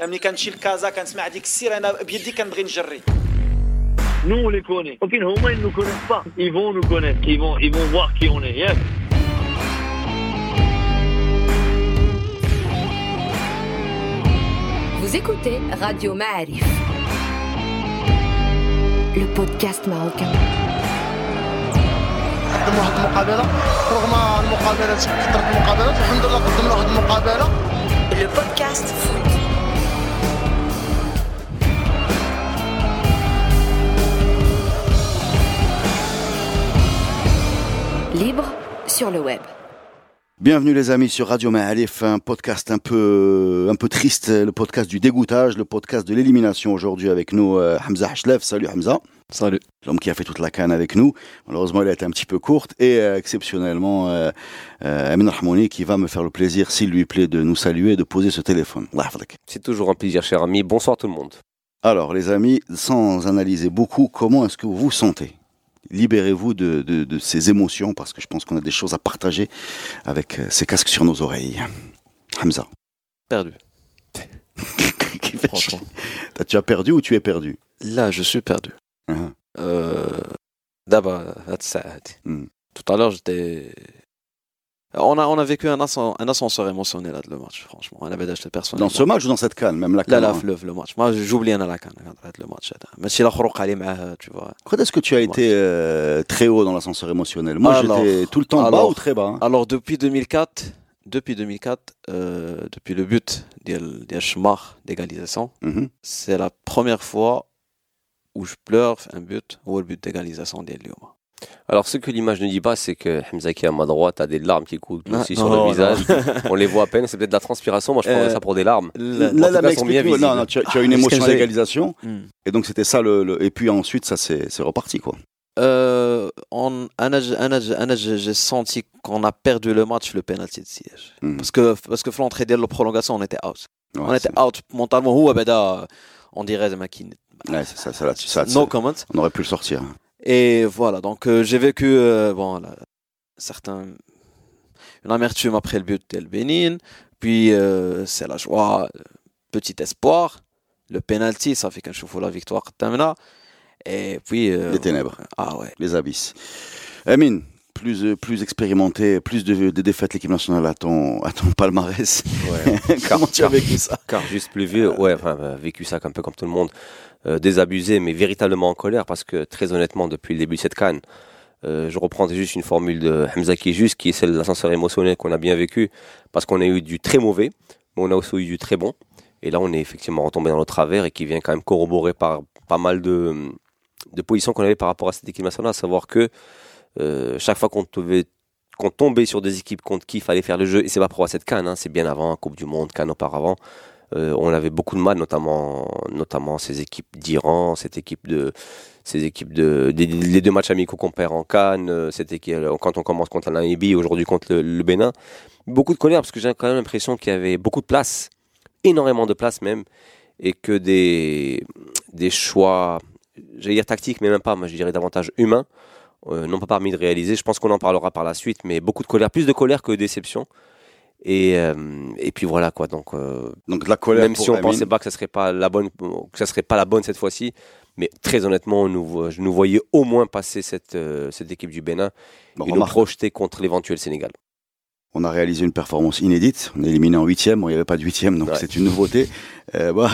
ملي كنمشي لكازا كنسمع ديك السير انا بيدي كنبغي نجري Nous, on les connaît. Ok, non, ils ne nous connaissent pas. Ils vont nous connaître. Ils vont, ils vont voir qui on est. Yes. Vous écoutez Radio Ma'arif. Le podcast marocain. قدموا واحد المقابله رغم المقابله كثرت المقابلات الحمد لله قدمنا واحد المقابله Le podcast foot. Libre sur le web. Bienvenue les amis sur Radio Ma'alif, un podcast un peu, un peu triste, le podcast du dégoûtage, le podcast de l'élimination aujourd'hui avec nous euh, Hamza Hachlef. Salut Hamza. Salut. L'homme qui a fait toute la canne avec nous. Malheureusement, elle a été un petit peu courte et euh, exceptionnellement euh, euh, Amin Rahmouni qui va me faire le plaisir, s'il lui plaît, de nous saluer et de poser ce téléphone. C'est toujours un plaisir, cher ami. Bonsoir tout le monde. Alors les amis, sans analyser beaucoup, comment est-ce que vous vous sentez? libérez-vous de, de, ces émotions parce que je pense qu'on a des choses à partager avec euh, ces casques sur nos oreilles. Hamza. Perdu. Franchement. Tu as perdu ou tu es perdu? Là, je suis perdu. Ah. Euh, d'abord, hmm. tout à l'heure, j'étais on a, on a vécu un, ascenseur, émotionnel là, le match, franchement. On avait d'acheter personne. Dans ce match ou dans cette canne, même la canne Là, là, le, le match. Moi, j'oublie la canne, le match. Mais si la tu vois. Quand est-ce que tu as été euh, très haut dans l'ascenseur émotionnel? Moi, j'étais tout le temps alors, bas ou très bas? Alors, depuis 2004, depuis euh, depuis le but des Schmar d'égalisation, mhm. c'est la première fois où je pleure un but, ou le but d'égalisation des Lyoma. Alors, ce que l'image ne dit pas, c'est que Hamza qui est à ma droite a des larmes qui coulent ah, aussi sur le visage. On les voit à peine. C'est peut-être de la transpiration. Moi, je prendrais euh, ça pour des larmes. Là, là, non, tu, as, ah, une émotion à l'égalisation. Hmm. Et donc, c'était ça. Le, Et puis ensuite, ça, c'est reparti, quoi. Euh, j'ai senti qu'on a perdu le match, le penalty de siège. Hmm. Parce que, parce que l'entrée de la prolongation, on était out. On était out mentalement. On dirait, ouais, ça, no comment. On aurait pu le sortir. Et voilà, donc euh, j'ai vécu euh, bon, là, certains, une amertume après le but d'El Benin, puis euh, c'est la joie, petit espoir, le penalty, ça fait qu'un chauffe la victoire Tamna, et puis... euh, Les ténèbres. Ah ouais. Les abysses. Amine, plus, plus expérimenté, plus de, de défaites l'équipe nationale à ton, à ton palmarès. Comment tu as vécu ça? Car juste plus vieux, ouais, enfin, vécu ça un peu comme tout le monde, euh, désabusé, mais véritablement en colère, parce que très honnêtement, depuis le début de cette canne, euh, je reprends juste une formule de Hamza juste, qui est celle de l'ascenseur émotionnel qu'on a bien vécu, parce qu'on a eu du très mauvais, mais on a aussi eu du très bon. Et là, on est effectivement retombé dans le travers et qui vient quand même corroborer par pas mal de, de positions qu'on avait par rapport à cette équipe nationale, à savoir que euh, chaque fois qu'on tombait, qu'on tombait sur des équipes contre qui il fallait faire le jeu, et c'est pas pour cette canne, hein, c'est bien avant, Coupe du Monde, canne auparavant, euh, on avait beaucoup de mal, notamment, notamment ces équipes d'Iran, cette équipe de, ces équipes de, des- les deux matchs amicaux qu'on perd en Cannes, euh, cette équipe, euh, quand on commence contre la Namibie, aujourd'hui contre le, Bénin. Beaucoup de colère parce que j'ai quand même l'impression qu'il y avait beaucoup de place, énormément de place même, et que des, des choix, j'allais dire tactiques, mais même pas, moi je dirais davantage humains, euh, n'ont pas permis de réaliser. Je pense qu'on en parlera par la suite, mais beaucoup de colère, plus de colère que de déception. Et, euh, et puis voilà quoi. Donc euh, Donc de la colère. même si on Amine. pensait pas que ça serait pas la bonne, que ça serait pas la bonne cette fois-ci, mais très honnêtement, nous, je nous voyais au moins passer cette, euh, cette équipe du Bénin Bon, et nous projeter contre l'éventuel Sénégal. On a réalisé une performance inédite. On est éliminé en huitième. Bon, il n'y avait pas de huitième, donc Ouais. c'est une nouveauté. Euh,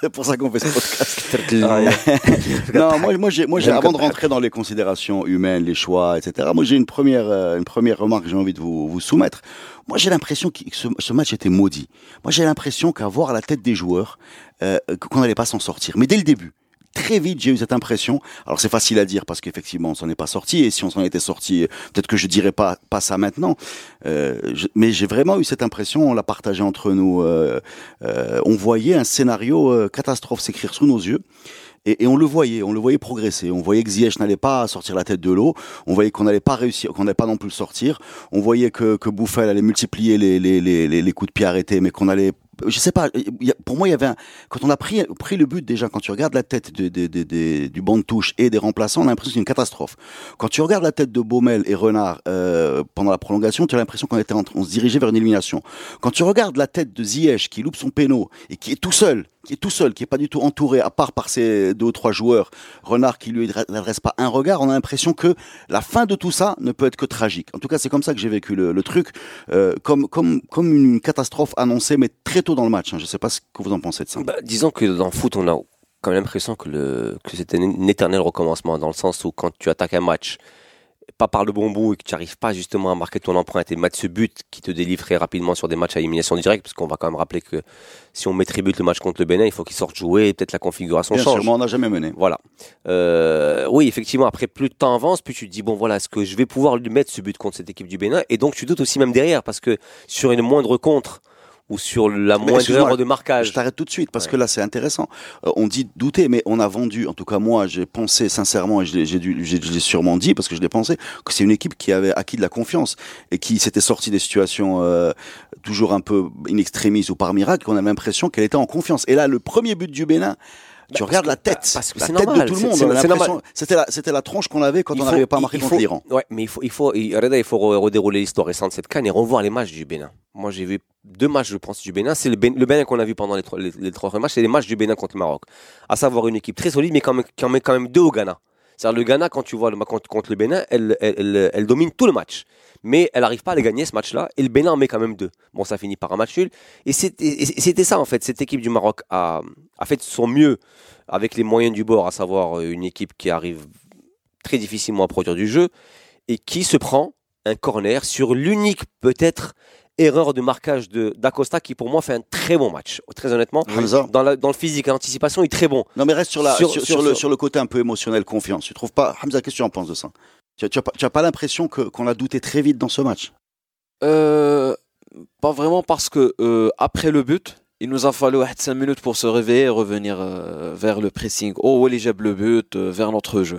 C'est pour ça qu'on fait ce podcast. Non, moi, moi, j'ai, moi, j'ai, avant de rentrer dans les considérations humaines, les choix, etc. Moi, j'ai une première, euh, une première remarque que j'ai envie de vous, vous soumettre. Moi, j'ai l'impression que ce, ce match était maudit. Moi, j'ai l'impression qu'à voir la tête des joueurs, euh, qu'on n'allait pas s'en sortir. Mais dès le début. Très vite, j'ai eu cette impression. Alors c'est facile à dire parce qu'effectivement, on s'en est pas sorti. Et si on s'en était sorti, peut-être que je dirais pas pas ça maintenant. Euh, je- mais j'ai vraiment eu cette impression. On l'a partagé entre nous. euh, euh, on voyait un scénario euh, catastrophe s'écrire sous nos yeux. Et, et on le voyait, on le voyait progresser. On voyait que Ziyech n'allait pas sortir la tête de l'eau. On voyait qu'on n'allait pas réussir, qu'on n'allait pas non plus le sortir. On voyait que, que Bouffel allait multiplier les, les, les, les, les coups de pied arrêtés, mais qu'on allait je sais pas, pour moi, il y avait un, quand on a pris, pris le but déjà, quand tu regardes la tête de- de- de- du banc de touche et des remplaçants, on a l'impression que c'est une catastrophe. Quand tu regardes la tête de Baumel et Renard euh, pendant la prolongation, tu as l'impression qu'on était en, on se dirigeait vers une élimination. Quand tu regardes la tête de Ziyech qui loupe son péno et qui est tout seul, qui est tout seul, qui est pas du tout entouré, à part par ses deux ou trois joueurs, Renard qui lui n'adresse pas un regard, on a l'impression que la fin de tout ça ne peut être que tragique. En tout cas, c'est comme ça que j'ai vécu le, truc, euh, comme, comme, comme une catastrophe annoncée, mais très tôt dans le match. hein. Je sais pas ce que vous en pensez de ça. Bah, disons que dans le foot, on a quand même l'impression que, que c'était un éternel recommencement, dans le sens où quand tu attaques un match, pas par le bon bout et que tu n'arrives pas justement à marquer ton empreinte et mettre ce but qui te délivre très rapidement sur des matchs à élimination directe, parce qu'on va quand même rappeler que si on met tribute le match contre le Bénin, il faut qu'il sorte jouer et peut-être la configuration Bien sûr, change. mais on n'a jamais mené. Voilà. Euh, oui, effectivement, après plus de temps avance, plus tu te dis bon voilà, est-ce que je vais pouvoir lui mettre ce but contre cette équipe du Bénin? Et donc tu doutes aussi même derrière parce que sur une moindre contre ou sur la moindre de marquage. Je t'arrête tout de suite parce Ouais. que là c'est intéressant. Euh, on dit douter, mais on a vendu. En tout cas moi, j'ai pensé sincèrement et je l'ai- sûrement dit parce que je l'ai pensé que c'est une équipe qui avait acquis de la confiance et qui s'était sortie des situations euh, toujours un peu in extremis ou par miracle. Qu'on avait l'impression qu'elle était en confiance. Et là, le premier but du Bénin. Tu Bah, regardes la tête, parce que la tête normal, de tout le monde. C'était la, c'était la tronche qu'on avait quand Il on n'arrivait pas il contre l'Iran. Ouais, mais il faut, il faut, il, Reda, il faut re- redérouler l'histoire récente de cette canne et revoir les matchs du Bénin. Moi, j'ai vu deux matchs, je pense, du Bénin. C'est le, Bén- le Bénin qu'on a vu pendant les trois, les, les trois matchs, c'est les matchs du Bénin contre le Maroc. À savoir une équipe très solide, mais quand même, en met quand même deux au Ghana. C'est-à-dire le Ghana, quand tu vois le match contre, contre le Bénin, elle, elle, elle, domine tout le match. Mais elle n'arrive pas à les gagner ce match-là. Et le Bénin en met quand même deux. Bon, ça finit par un match nul. Et c'était ça, en fait. Cette équipe du Maroc a, a fait son mieux avec les moyens du bord, à savoir euh, une équipe qui arrive très difficilement à produire du jeu et qui se prend un corner sur l'unique, peut-être, erreur de marquage de d'Acosta qui, pour moi, fait un très bon match. Très honnêtement, Hamza. dans, la- dans le physique et l'anticipation, il est très bon. Non, mais reste sur, la, Sur- sur, sur- sur le, sur- sur le côté un peu émotionnel, confiance. Tu trouves pas, Hamza, qu'est-ce que tu en penses de ça? Tu n'as tu as pas, tu as pas l'impression que- qu'on a douté très vite dans ce match? Euh, pas vraiment parce que euh, après le but, il nous a fallu 5 minutes pour se réveiller et revenir euh, vers le pressing. Oh, Jeb le but, euh, vers notre jeu.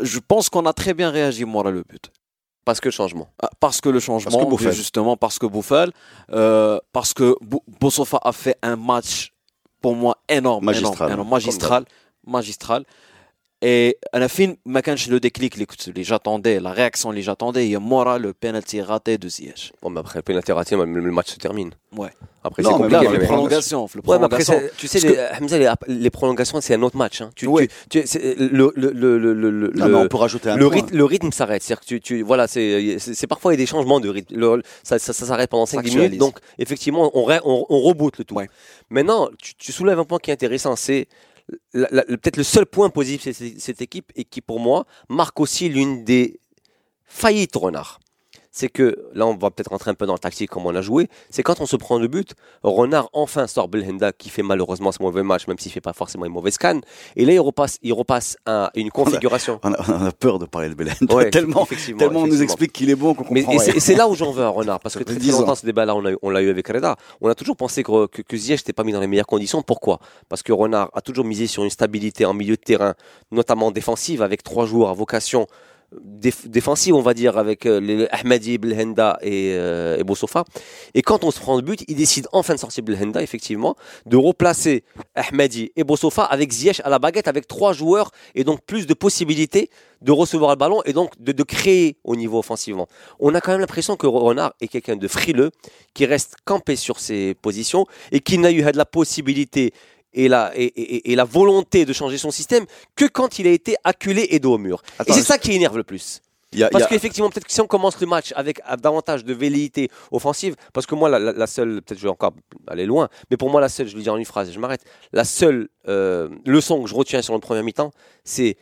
Je pense qu'on a très bien réagi, moi, à le but. Parce que le changement. Ah, Parce que le changement, Parce que justement, parce que Bouffal, euh, parce que Bossofa a fait un match, pour moi, énorme, Magistral. énorme, énorme, magistral, magistral. Et à la fin, ma canche le déclic, les j'attendais, la réaction, les j'attendais. Il y a Mora, le penalty raté de Ziyech. Bon, mais après le penalty raté, le match se termine. Ouais. Après, c'est compliqué. Les prolongations. Ouais, mais après, tu sais, les, euh, Hamza, les, prolongations, c'est un autre match. Hein. Le, le, le, on peut rajouter un rythme, le rythme s'arrête. C'est-à-dire que tu, voilà, c'est, parfois il y a des changements de rythme. Ça, s'arrête pendant 5 minutes. Donc, effectivement, on, on, reboot le tout. Maintenant, tu, tu soulèves un point qui est intéressant. C'est peut-être le seul point positif de cette, équipe et qui, pour moi, marque aussi l'une des faillites Renard. C'est que, là, on va peut-être rentrer un peu dans le tactique comme on a joué. C'est quand on se prend le but, Renard enfin sort Belhenda qui fait malheureusement ce mauvais match, même s'il fait pas forcément une mauvaise canne. Et là, il repasse, il repasse à une configuration. On a, on a peur de parler de Belen. Ouais, tellement effectivement, tellement on nous explique qu'il est bon qu'on Mais comprend rien. c'est- et c'est là où j'en veux à Renard, parce que très, très 10 ans. longtemps ce débat-là, on, eu- l'a eu avec Reda. On a toujours pensé que, que, que Ziyech n'était pas mis dans les meilleures conditions. Pourquoi? Parce que Renard a toujours misé sur une stabilité en milieu de terrain, notamment défensive, avec trois joueurs à vocation déf- défensive, on va dire, avec euh, les Ahmadi, Belhenda et, euh, et. Et quand on se prend le but, il décide en fin de sortie Belhenda, effectivement, de replacer Ahmadi et Bossofa avec Ziyech à la baguette, avec trois joueurs et donc plus de possibilités de recevoir le ballon et donc de, de créer au niveau offensivement. On a quand même l'impression que Renard est quelqu'un de frileux, qui reste campé sur ses positions et qui n'a eu de la possibilité et la, et, et- et la volonté de changer son système que quand il a été acculé et dos au mur. Attends, et c'est ça qui énerve le plus. il y a- il y Parce a- qu'effectivement, peut-être que si on commence le match avec davantage de velléité offensive, parce que moi, la, la- la seule, peut-être je vais encore aller loin, mais pour moi, la seule, je le dis en une phrase et je m'arrête, la seule euh, leçon que je retiens sur le premier mi-temps, c'est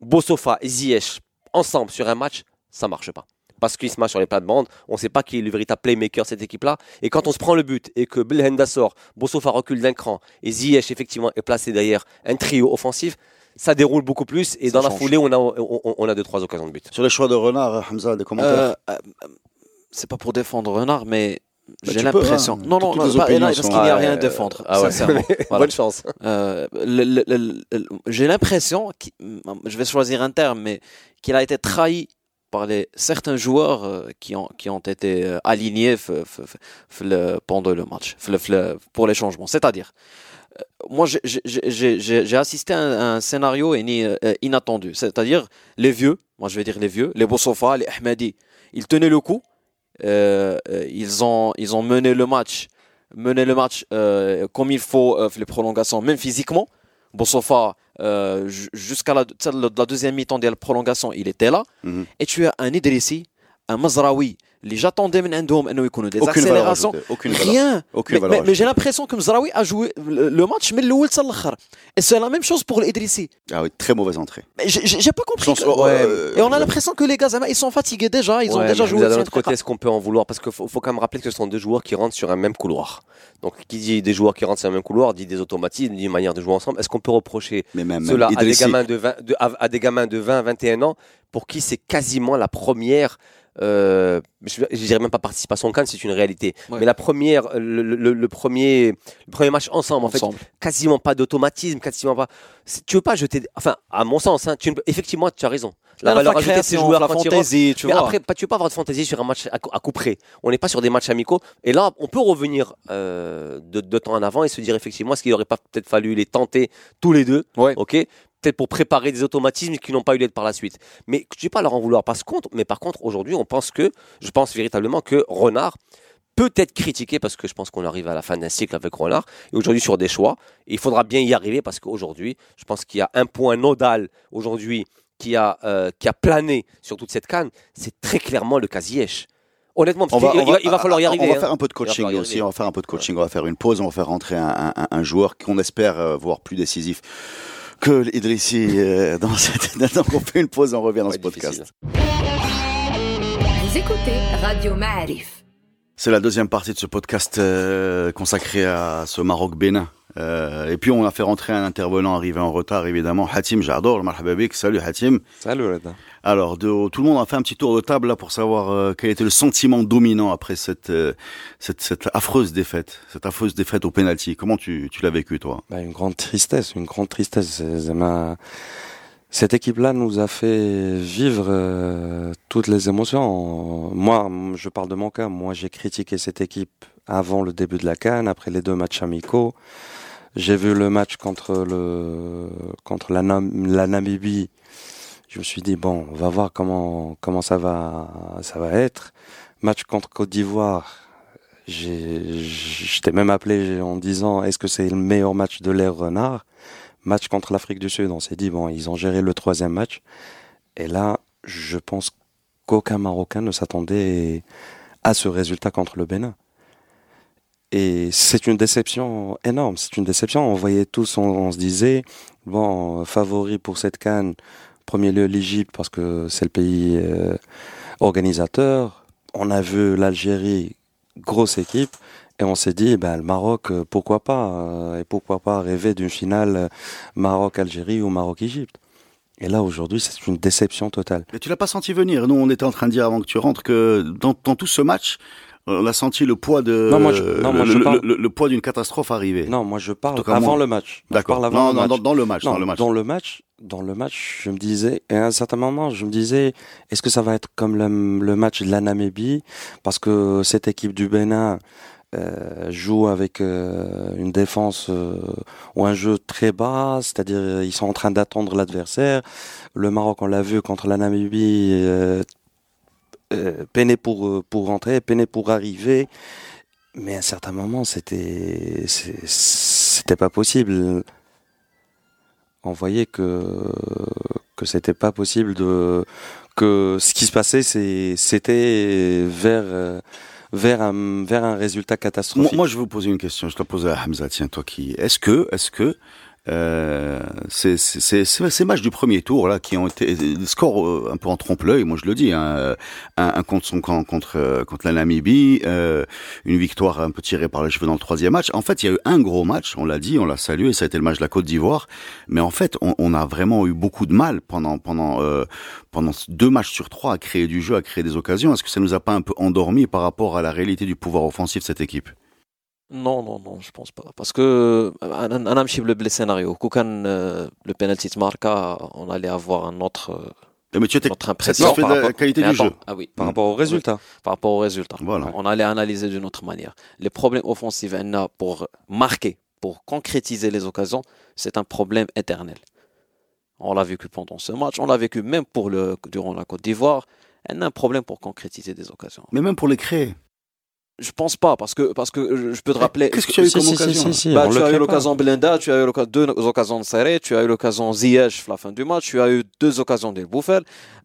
Bossofa et Ziyech ensemble sur un match, ça marche pas. Parce qu'ils se matchent sur les plates-bandes, on ne sait pas qui est le véritable playmaker de cette équipe-là. Et quand on se prend le but et que Belhenda sort, Bossofa recule d'un cran et Ziyech effectivement est placé derrière un trio offensif, ça déroule beaucoup plus. Et Ça dans la foulée, on a, on, on- a deux, trois occasions de but. Sur les choix de Renard, Hamza, des commentaires Euh, euh, c'est pas pour défendre Renard, mais Bah, j'ai l'impression. hein. non, non, non, pas- non, parce qu'il n'y a Ah, rien à euh, défendre, ah ouais. sincèrement. Voilà. Bonne chance. Euh, le- le- le- le- j'ai l'impression, qu'il- je vais choisir un terme, mais qu'il a été trahi par les certains joueurs euh, qui ont qui ont été euh, alignés pendant le match pour les changements. C'est-à-dire, euh, moi j'ai- assisté à un, scénario inattendu. C'est-à-dire les vieux, moi je vais dire les vieux, les Boussofa, les Ahmadi, ils tenaient le coup. Ils ont ils ont mené le match mené le match comme il faut les prolongations même physiquement Boussofa euh, ju- jusqu'à la la deuxième mi-temps de la prolongation il était là Mhm. et tu as un Idrissi un Mazraoui اللي j'attendais من عندهم انه يكونوا des Aucune valeur accélérations ajoutée, aucune valeur. rien Aucune mais, valeur mais- mais j'ai ajoutée. l'impression que Mzraoui a joué le le match من الاول حتى الاخر et c'est la même chose pour l'Idrissi Ah oui, très mauvaise entrée. Mais j'ai j'ai- j'ai pas compris Sans- que- ouais, et on a ouais. l'impression que les gars Zama, ils sont fatigués déjà ils ont Ouais, déjà mais joué D'un c'est autre côté, est-ce qu'on peut en vouloir Parce qu'il faut, faut quand même rappeler que ce sont deux joueurs qui rentrent sur un même couloir. Donc, qui dit des joueurs qui rentrent sur un même couloir dit des automatismes, dit une manière de jouer ensemble. Est-ce qu'on peut reprocher Mais même cela à des, Idrissi, gamins de 20, de- à, à des gamins de 20, 21 ans pour qui c'est quasiment la première. euh, je, je dirais même pas participation Cannes, c'est une réalité. Ouais. Mais la première, le, le- le premier, le premier match ensemble, en fait, quasiment pas d'automatisme, quasiment pas. Tu veux pas jeter, enfin, à mon sens, hein, tu effectivement, tu as raison. La valeur ajoutée de ces joueurs la quand fantaisie tu mais vois après, pas- tu peux pas avoir de fantaisie sur un match à, cou- à coup près. On n'est pas sur des matchs amicaux. Et là, on peut revenir euh, de, de temps en avant et se dire effectivement, est-ce qu'il n'aurait pas peut-être fallu les tenter tous les deux? Ouais. Ok Peut-être pour préparer des automatismes qui n'ont pas eu l'aide par la suite. Mais je ne dis pas leur en vouloir par contre. Mais par contre, aujourd'hui, on pense que, je pense véritablement que Renard peut être critiqué parce que je pense qu'on arrive à la fin d'un cycle avec Renard. Et aujourd'hui, sur des choix, Et il faudra bien y arriver parce qu'aujourd'hui, je pense qu'il y a un point nodal aujourd'hui qui a, euh, qui a plané sur toute cette canne. C'est très clairement le cas Ziyech. Honnêtement, On va, il, on va- va- il va falloir y on arriver. va hein. faire un peu de va coaching aussi. On va faire un peu de coaching. On va faire une pause. On va faire rentrer un, un- un- un joueur qu'on espère euh, voir plus décisif que l'Idrissi euh, dans cette. Donc on fait une pause. On revient dans Ouais, ce podcast. difficile. Vous écoutez Radio Ma'arif. C'est la deuxième partie de ce podcast euh, consacré à ce Maroc-Bénin. Euh, et puis on a fait rentrer un intervenant arrivé en retard évidemment, Hatim Jardor. Salut Hatim. Salut Reda. Alors de, tout le monde a fait un petit tour de table là pour savoir euh, quel était le sentiment dominant après cette, euh, cette, cette affreuse défaite, cette affreuse défaite au penalty. Comment tu, tu l'as vécu toi? Bah, une grande tristesse, une grande tristesse. Cette équipe-là nous a fait vivre euh, toutes les émotions. Moi, je parle de mon cas. Moi, j'ai critiqué cette équipe avant le début de la Cannes, après les deux matchs amicaux. J'ai vu le match contre le contre la, Nam- la Namibie. Je me suis dit bon, on va voir comment comment ça va ça va être. Match contre Côte d'Ivoire. Je t'ai même appelé en disant est-ce que c'est le meilleur match de l'ère Renard? Match contre l'Afrique du Sud, on s'est dit bon, ils ont géré le troisième match. Et là, je pense qu'aucun Marocain ne s'attendait à ce résultat contre le Bénin. Et c'est une déception énorme, c'est une déception. On voyait tous, on, on se disait, bon, favori pour cette canne, premier lieu l'Égypte parce que c'est le pays euh, organisateur. On a vu l'Algérie, grosse équipe, et on s'est dit, ben, le Maroc, euh, pourquoi pas euh, Et pourquoi pas rêver d'une finale Maroc-Algérie ou Maroc-Égypte Et là, aujourd'hui, c'est une déception totale. Mais tu l'as pas senti venir. Nous, on était en train de dire avant que tu rentres que dans, dans tout ce match, on a senti le poids de Non, moi, je- non, moi, le, je le- parle- le- le poids d'une catastrophe arrivée. Non, moi, je parle cas, avant moi. le match. D'accord. Non, non, dans, dans le match, dans le match. Dans le match, dans le match, je me disais, et à un certain moment, je me disais, est-ce que ça va être comme le, le match de la Namibie? Parce que cette équipe du Bénin euh, joue avec euh, une défense euh, ou un jeu très bas, c'est-à-dire ils sont en train d'attendre l'adversaire. Le Maroc, on l'a vu contre la Namibie, euh, peiné pour euh, pour rentrer, peiné pour arriver. Mais à un certain moment, c'était c'était pas possible on voyait que que c'était pas possible de que ce qui se passait c'était vers euh, vers un vers un résultat Moi, catastrophique. moi, je vais vous poser une question. Je te la pose à Hamza. Tiens, toi qui. Est-ce que, est-ce que euh, ces, ces, matchs du premier tour là qui ont été des scores euh, un peu en trompe-l'œil, moi je le dis, hein, un, un contre son camp contre euh, contre la Namibie, euh, une victoire un peu tirée par les cheveux dans le troisième match. En fait, il y a eu un gros match, on l'a dit, on l'a salué, ça a été le match de la Côte d'Ivoire. Mais en fait, on, on a vraiment eu beaucoup de mal pendant pendant euh, pendant deux matchs sur trois à créer du jeu, à créer des occasions. Est-ce que ça nous a pas un peu endormi par rapport à la réalité du pouvoir offensif de cette équipe? Non, non, non, je pense pas. Parce que euh, un le scénario. Quand euh, le penalty de Marca, on allait avoir un autre. Euh, mais tu étais impression la qualité du jeu. Ah oui. Par rapport au résultat. Par rapport au résultat. Voilà. On allait analyser d'une autre manière. Les problèmes offensifs, a pour marquer, pour concrétiser les occasions, c'est un problème éternel. On l'a vécu pendant ce match, on l'a vécu même pour le, durant la Côte d'Ivoire. On a un problème pour concrétiser des occasions. Mais même pour les créer. Je pense pas, parce que, parce que je peux te rappeler. Qu'est-ce que tu as eu comme si, si, occasion si, si, Bah, on tu as eu l'occasion Belinda, tu as eu l'occasion- deux occasions de Serré, tu as eu l'occasion Ziyech à la fin du match, tu as eu deux occasions de Bouffel.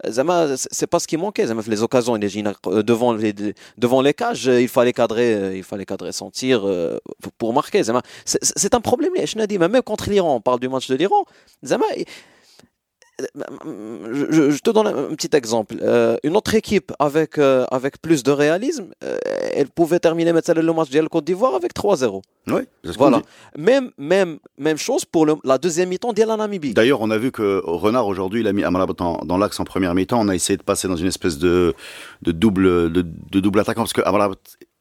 Zama, c'est pas ce qui manquait. Zama, les occasions, euh, devant les, devant les cages, euh, il fallait cadrer, euh, il fallait cadrer son tir pour- marquer. Zama, c'est un problème. Je n'ai dit, même contre l'Iran, on parle du match de l'Iran. Zama, il- je, te donne un petit exemple. Euh, une autre équipe avec, euh, avec plus de réalisme, euh, elle pouvait terminer le match de la Côte d'Ivoire avec 3-0. Oui, voilà. Même, même, même chose pour la deuxième mi-temps de la Namibie. D'ailleurs, on a vu que Renard aujourd'hui, il a mis Amalab dans, l'axe en première mi-temps. On a essayé de passer dans une espèce de, de, double, de, double attaquant parce que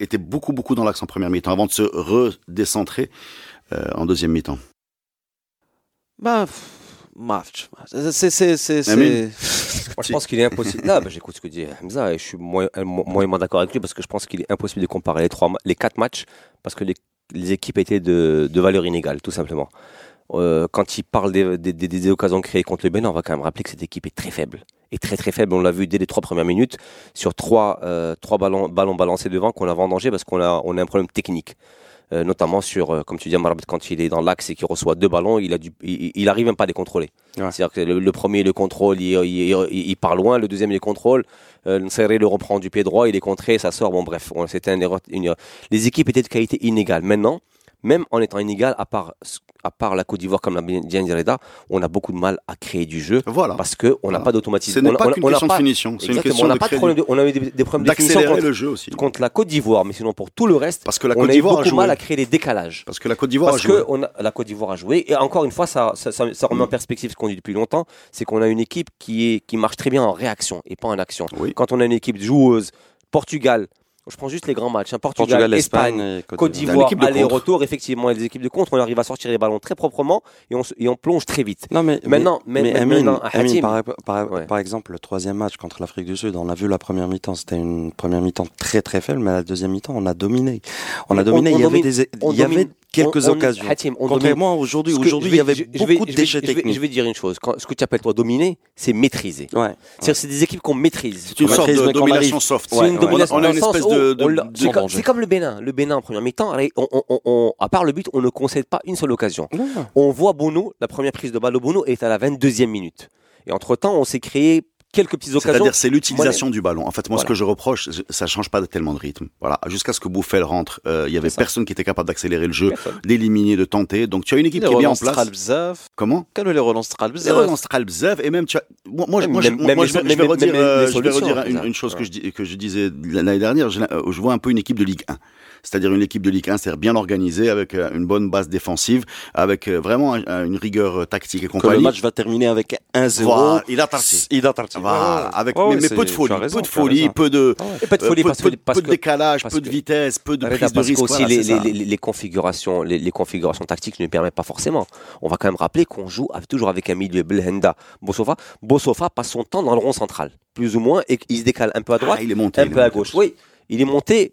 était beaucoup, beaucoup dans l'axe en première mi-temps avant de se redécentrer en deuxième mi-temps. Bah match. C'est, c'est, c'est, Amine. c'est- Moi, je pense qu'il est impossible. Là, bah, j'écoute ce que dit Hamza et je suis moyen- moyennement d'accord avec lui parce que je pense qu'il est impossible de comparer les, trois, les quatre matchs parce que les, les équipes étaient de, de valeur inégale, tout simplement. Euh, quand il parle des, des, des- des occasions créées contre le Bénin, on va quand même rappeler que cette équipe est très faible. Et très très faible. On l'a vu dès les trois premières minutes sur trois, euh, trois ballons, ballons balancés devant qu'on a vendangé parce qu'on a, on a un problème technique. Euh, notamment sur, euh, comme tu dis, Amrabat, quand il est dans l'axe et qu'il reçoit deux ballons, il, a du, il, il arrive même pas à les contrôler. Ouais. C'est-à-dire que le, le premier, le contrôle, il, il, part loin, le deuxième, il le contrôle, euh, le reprend du pied droit, il est contré, ça sort, bon bref, c'était une une. Les équipes étaient de qualité inégale. Maintenant, même en étant inégales, à part, à part la Côte d'Ivoire, comme l'a bien dit Nzereda, on a beaucoup de mal à créer du jeu Voilà. parce qu'on n'a Voilà. pas d'automatisme. Ce n'est On a- pas on a- qu'une on a question de finition, c'est une question on n'a de pas de on a eu des, des problèmes de finition contre, le jeu aussi. contre la Côte d'Ivoire, mais sinon pour tout le reste, Parce que la on Côte a eu d'Ivoire a beaucoup de joué. mal à créer les décalages. Parce que la Côte d'Ivoire a Parce joué. que on a, la Côte d'Ivoire a joué. Et encore une fois, ça, ça, ça- ça remet en perspective ce qu'on dit depuis longtemps, c'est qu'on a une équipe qui, est, qui marche très bien en réaction et pas en action. Oui. Quand on a une équipe joueuse, Portugal, je prends juste les grands matchs, hein, Portugal, Portugal, Espagne, Espagne, Côte d'Ivoire, aller-retour, effectivement, et les équipes de contre, on arrive à sortir les ballons très proprement et on, et on plonge très vite. Non, mais, Maintenant, mais, mais- mais mais Amine, maintenant, Amine, Hatim- par, par- Ouais. par exemple, le troisième match contre l'Afrique du Sud, on a vu la première mi-temps, c'était une première mi-temps très très faible, mais la deuxième mi-temps, on a dominé. On a On- dominé, on il y avait, des, on il y avait quelques on- on- occasions. Hatim, on domine- Contrairement à aujourd'hui, aujourd'hui, je il y vais- avait je- beaucoup de déchets je vais- techniques. Je vais dire une chose. Quand, ce que tu appelles toi dominer, c'est maîtriser. Ouais. C'est-à-dire c'est des équipes qu'on maîtrise. C'est une sorte de domination soft. C'est Ouais, une domination On a une espèce de- c'est comme- le Bénin. Le Bénin en première mi-temps, allez, on, on- on- on- à part le but, on ne concède pas une seule occasion. Ouais. On voit Bono, la première prise de balle de Bono est à la 22e minute. Et entre-temps, on s'est créé quelques petites occasions. C'est-à-dire, c'est l'utilisation du ballon. En fait, moi, ce que je reproche, ça change pas tellement de rythme. Voilà. Jusqu'à ce que Bouffel rentre, euh, il euh, y avait personne qui était capable d'accélérer le jeu, d'éliminer, de tenter. Donc, tu as une équipe les qui est bien en place. Comment? Quand les relance Les relance et même, tu as... moi, moi, même, je, moi, je, vais redire, je vais euh, redire une, chose que, je, disais l'année dernière. Euh, je vois un peu une équipe de Ligue 1. C'est-à-dire une équipe de Ligue 1, c'est-à-dire bien organisée, avec euh, une bonne base défensive, avec euh, vraiment un- un- une rigueur euh, tactique et Que le compagnie. match va terminer avec 1-0. Voilà, il a tarté. Il a. Voilà, avec, mais, mais c'est- peu de folie, raison, peu de folie, peu de, Et pas de folie peu, parce peu- que, parce peu de que- décalage, peu de vitesse, peu de prise de risque. Voilà, les, c'est ça. les, les, les configurations, les, les configurations tactiques ne permettent pas forcément. On va quand même rappeler qu'on joue avec- toujours avec un milieu Belhenda, Bossofa. Bossofa passe son temps dans le rond central, plus ou moins, et il se décale un peu à droite, Ah, il est monté. un il est peu à gauche. Oui, il est monté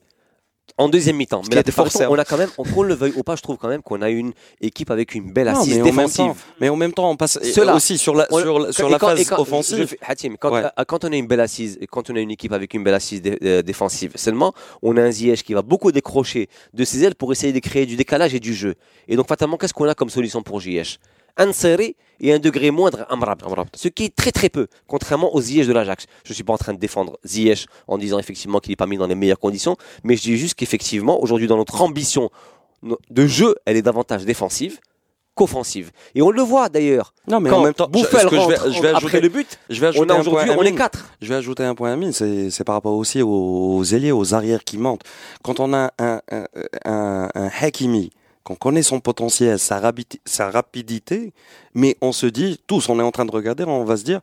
en deuxième mi-temps. Mais là, de façon, forcé, hein. on a quand même, qu'on le veuille ou pas, je trouve quand même qu'on a une équipe avec une belle Non, assise mais en défensive. temps, mais en même temps, on passe Cela. aussi sur la, On- sur, la- sur et la quand- et phase quand- offensive. Hatim, quand, Ouais. euh, quand on a une belle assise, quand on a une équipe avec une belle assise dé- euh, défensive, seulement, on a un Ziyech qui va beaucoup décrocher de ses ailes pour essayer de créer du décalage et du jeu. Et donc, fatalement, qu'est-ce qu'on a comme solution pour Ziyech? Un serré et un degré moindre Amrab. Ce qui est très très peu, contrairement au Ziyech de l'Ajax. Je ne suis pas en train de défendre Ziyech en disant effectivement qu'il n'est pas mis dans les meilleures conditions, mais je dis juste qu'effectivement, aujourd'hui, dans notre ambition de jeu, elle est davantage défensive qu'offensive. Et on le voit d'ailleurs. Non, mais Quand en même temps, je- Bouffel ce que je vais, rentre je vais après le but, je vais on a aujourd'hui, point, on est quatre. Je vais ajouter un point à mine, c'est par rapport aussi aux, aux ailiers, aux arrières qui montent. Quand on a un, un, un, un Hakimi, qu'on connaît son potentiel, sa rapidité, mais on se dit, tous, on est en train de regarder, on va se dire,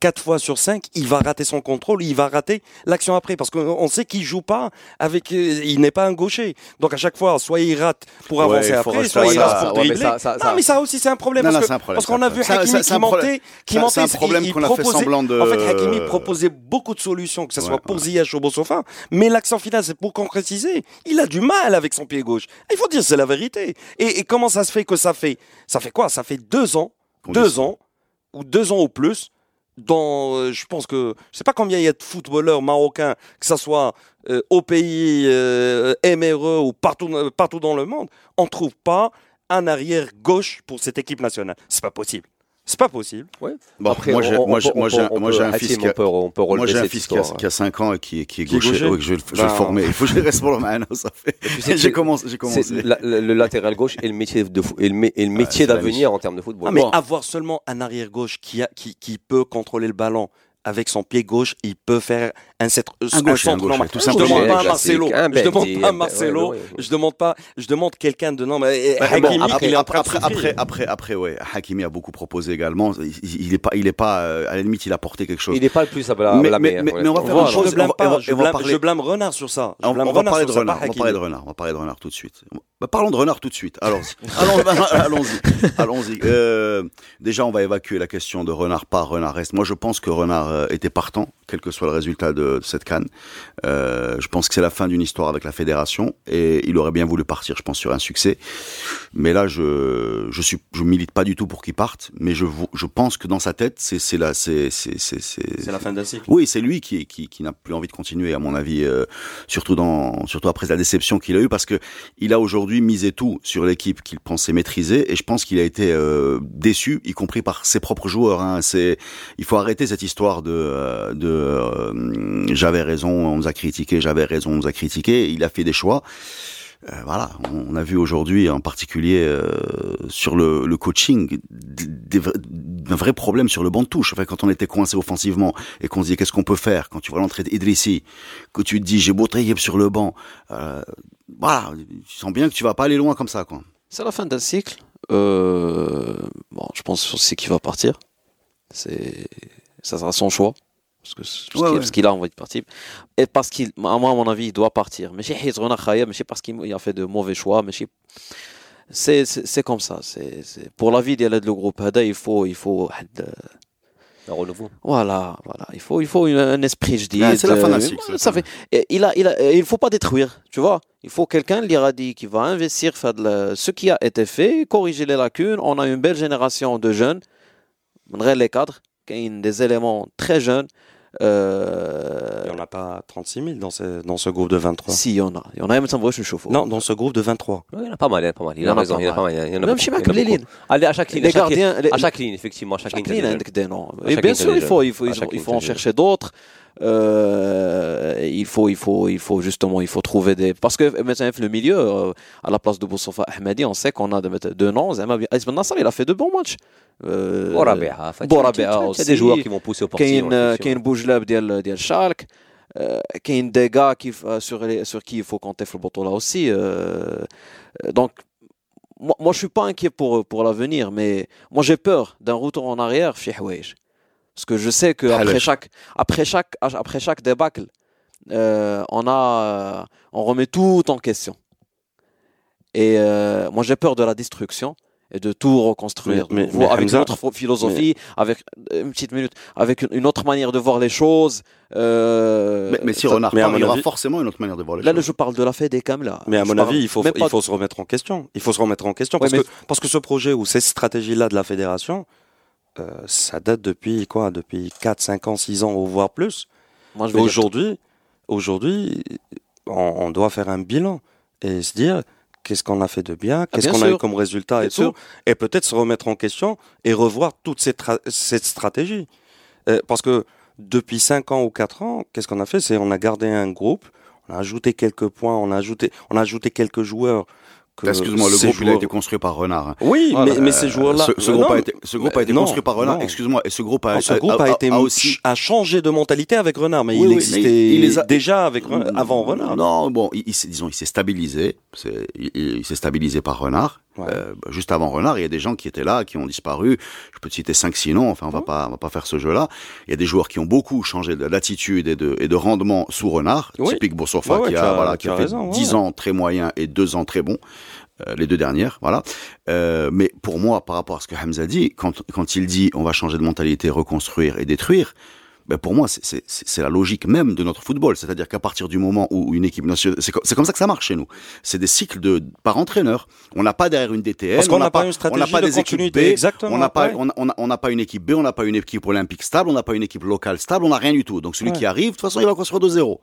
quatre fois sur cinq, il va rater son contrôle, il va rater l'action après, parce qu'on on sait qu'il joue pas avec, euh, il n'est pas un gaucher. Donc à chaque fois, soit il rate pour avancer après, soit il rate pour dribbler. non, mais ça aussi c'est un problème. Non, parce non, que- c'est un problème, Parce c'est qu'on a vu. Hakimi qui montait, qui montait. c'est un problème qu'on a fait semblant de- En fait, Hakimi proposait beaucoup de solutions, que ce soit pour. Ziyech ou Bossofa, mais l'action finale, c'est pour concrétiser. Il a du mal avec son pied gauche. Il faut dire, c'est la vérité. Et, et comment ça se fait que ça fait, ça fait quoi? Ça fait deux ans, deux ans ou deux ans au plus. Dans, euh, je pense que je sais pas combien il y a de footballeurs marocains, que ça soit euh, au pays, euh, MRE ou partout, partout dans le monde, on trouve pas un arrière gauche pour cette équipe nationale. C'est pas possible. C'est pas possible. Bon, Après, moi, j'ai, un- fils qui a, on peut, on peut moi, relever j'ai un cette fils qui a, histoire. qui a 5 ans et qui, est- qui est Qui est gaucher. je, vais le- Ben, former. Il faut que je le reste pour le man. Ça fait. c'est- J'ai commencé, j'ai commencé. C'est la- le, latéral gauche et le métier de fo- et le, mé- et le métier c'est la d'avenir en termes de football. Ah, mais Bon. avoir seulement un arrière gauche qui, a, qui, qui peut contrôler le ballon avec son pied gauche, il peut faire un, centre- Un un gaucher, un centre gaucher, normal. tout Je simplement. demande pas à Un Marcelo. un Je demande pas à un- Marcelo. ouais, ouais, ouais. Je demande pas. Je demande quelqu'un de non. Mais Ouais, Hakimi, bon, après, il est en après, après, après, après, après, ouais, Hakimi a beaucoup proposé également. Il, il est pas, il est pas, euh, à la limite, il a porté quelque chose. Il n'est pas le plus à la, Mais- la mais- mais- ouais. mais on va faire Voilà, une chose, je blâme pas. Je je Renard sur ça. Je On, blâme on va parler de renard. On va parler de renard. On va parler de renard tout de suite. Bah, parlons de renard tout de suite. Allons-y. Allons- Allons-y. Allons-y. Euh, déjà, on va évacuer la question de renard pas renard reste. Moi, je pense que renard euh, était partant, quel que soit le résultat de, de cette canne. Euh, je pense que c'est la fin d'une histoire avec la fédération et il aurait bien voulu partir, je pense, sur un succès. Mais là, je je suis je milite pas du tout pour qu'il parte, mais je je pense que dans sa tête, c'est c'est là c'est c'est c'est c'est C'est la fin d'un cycle. oui, c'est lui qui, qui, qui n'a plus envie de continuer, à mon avis, euh, surtout dans, surtout après la déception qu'il a eue, parce que il a aujourd'hui misé tout sur l'équipe qu'il pensait maîtriser, et je pense qu'il a été euh, déçu, y compris par ses propres joueurs. Hein. C'est, il faut arrêter cette histoire de, euh, euh, j'avais raison, on nous a critiqué, j'avais raison, on nous a critiqué. Il a fait des choix. Euh, voilà, on a vu aujourd'hui en particulier sur le, coaching un vrai problème sur le banc de touche. Enfin, quand on était coincé offensivement et qu'on se disait qu'est-ce qu'on peut faire quand tu vois l'entrée d'Idrissi, que tu te dis j'ai beau sur le banc, voilà, tu sens bien que tu vas pas aller loin comme ça. C'est la fin d'un cycle. Bon, je pense aussi qu'il va partir. C'est, ça sera son choix. Parce que parce qu'il a envie de partir. Et parce qu'il, à moi, à mon avis, il doit partir. Mais c'est parce qu'il a fait de mauvais choix. Mais c'est, comme ça. C'est, pour la vie de le groupe, il faut, il faut euh, le renouveau. Voilà, voilà. Il faut, il faut un esprit, je dis. Ça fait. Il a, il a, il faut pas détruire, tu vois. Il faut quelqu'un, l'iradi, qui va investir, faire ce qui a été fait, corriger les lacunes. On a une belle génération de jeunes, les cadres. Kane, des éléments très jeunes. Euh... Il n'y en a pas 36 000 dans ce, dans ce groupe de 23. Si, il y en a. Il y en a même sans je chauffe. Non, dans ce groupe de 23. il y en a pas mal, il y en a pas mal. Il y pas mal. Même chez les lignes. À chaque ligne. Les gardiens, à chaque ligne, effectivement. À chaque ligne, des noms. Et bien sûr, il faut, il faut, il faut en chercher d'autres. Euh, il faut, il faut, il faut justement, il faut trouver des. Parce que maintenant, le milieu, euh, à la place de Boussafa Ahmadi, on sait qu'on a deux noms. Ismail Nasser, il a fait de bons matchs. Borabeha. Borabeha aussi. Il y a des joueurs qui vont pousser au parti. Kain Boujlab d'El Shark. Euh, Kain des gars qui, sur, les, sur qui il faut compter le bouton là aussi. donc, moi, moi, je suis pas inquiet pour, pour l'avenir, mais moi, j'ai peur d'un retour en arrière chez parce que je sais qu'après chaque, après chaque, après chaque débâcle, euh, on, a, euh, on remet tout en question. Et euh, moi, j'ai peur de la destruction et de tout reconstruire. Avec une autre philosophie, avec une petite minute, avec une autre manière de voir les choses. Mais, si Renard il y aura forcément une autre manière de voir les choses. Là, je parle de la des cam. Mais à mon avis, il faut, il faut se remettre en question. Il faut se remettre en question parce, que, parce que ce projet ou ces stratégies là de la fédération, ça date depuis quoi Depuis 4, 5 ans, 6 ans, voire plus. Aujourd'hui, aujourd'hui, on, on doit faire un bilan et se dire qu'est-ce qu'on a fait de bien, qu'est-ce Ah, bien qu'on a eu comme résultat et Bien sûr. tout, et peut-être se remettre en question et revoir toute cette stratégie. Euh, parce que depuis 5 ans ou 4 ans, qu'est-ce qu'on a fait? C'est on a gardé un groupe, on a ajouté quelques points, on a ajouté, on a ajouté quelques joueurs. Excuse-moi, le groupe il a été construit par Renard. hein. Oui, Voilà. mais, mais ces joueurs-là. Ce, ce Euh, groupe non, a été, ce groupe a été non, construit par Renard. Excuse-moi, et ce groupe a, Non, ce groupe a, été aussi. a changé de mentalité avec Renard, mais Oui, il oui, existait mais il les a- déjà avec Ren- avant Renard. Non, bon, il, il s'est- disons, il s'est stabilisé. Il s'est stabilisé par Renard. Ouais. Euh, bah, juste avant Renard, il y a des gens qui étaient là, qui ont disparu. Je peux te citer cinq six noms. Enfin, on va pas, on va pas faire ce jeu-là. Il y a des joueurs qui ont beaucoup changé de- d'attitude et de, et de rendement sous Renard. Oui. Typique Boursorfa Ouais, ouais, qui a, voilà, qui a fait raison, ouais. 10 ans très moyens et deux ans très bons. euh, les deux dernières, voilà. Euh, mais pour moi, par rapport à ce que Hamza dit, quand, quand il dit on va changer de mentalité, reconstruire et détruire, ben pour moi, c'est- la logique même de notre football. C'est-à-dire qu'à partir du moment où une équipe nationale, c'est co- c'est comme ça que ça marche chez nous. C'est des cycles de par entraîneur. On n'a pas derrière une DTN, Parce qu'on on n'a pas pas, une on stratégie n'a pas de des équipes continuité, B, exactement, on n'a pas, ouais. on a- on on pas une équipe B, on n'a pas une équipe olympique stable, on n'a pas une équipe locale stable, on n'a rien du tout. Donc celui Ouais. qui arrive, de toute façon, il va construire de zéro.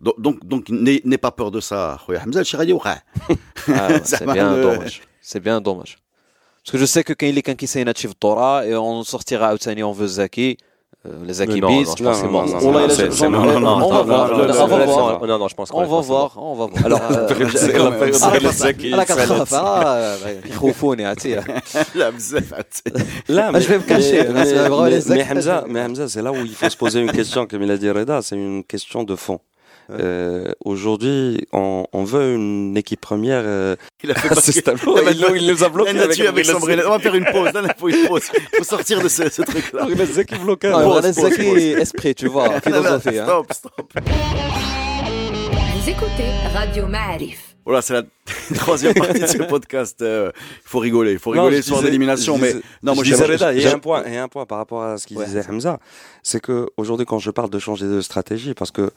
Donc, donc, donc n'aie pas peur de ça. Ah c'est bien dommage. C'est bien dommage. Parce que je sais que quand il est quand qui s'est inachiv Torah et on sortira Outani, on veut Zaki, euh, les akibis. On va voir. Non, non, je pense qu'on va voir. On va voir. Alors, euh, Là, mais, hein, hein, ah, je vais me cacher. Mais, mais, mais Hamza, Hamza c'est là où il faut se poser une question, comme il a dit Reda, c'est une question de fond. Euh, Aujourd'hui, on, on veut une équipe première. euh, Il a fait à ce stade-là. Il a- Il, il nous a bloqué avec, avec. On va faire une pause. Là, il faut une pause. Il faut sortir de ce, ce truc-là. Zeki bloqué. Pause. esprit, tu vois, philosophie. hein. Stop, stop. Vous écoutez Radio Ma'arif. Voilà, c'est la troisième partie de ce podcast. Euh, Il faut rigoler. Il faut rigoler sur l'élimination. Mais non, moi, je disais, j'aime- Reda, il y a j'aime- un point, a un point par rapport à ce qu'il Ouais. disait Hamza, c'est que aujourd'hui, quand je parle de changer de stratégie, parce que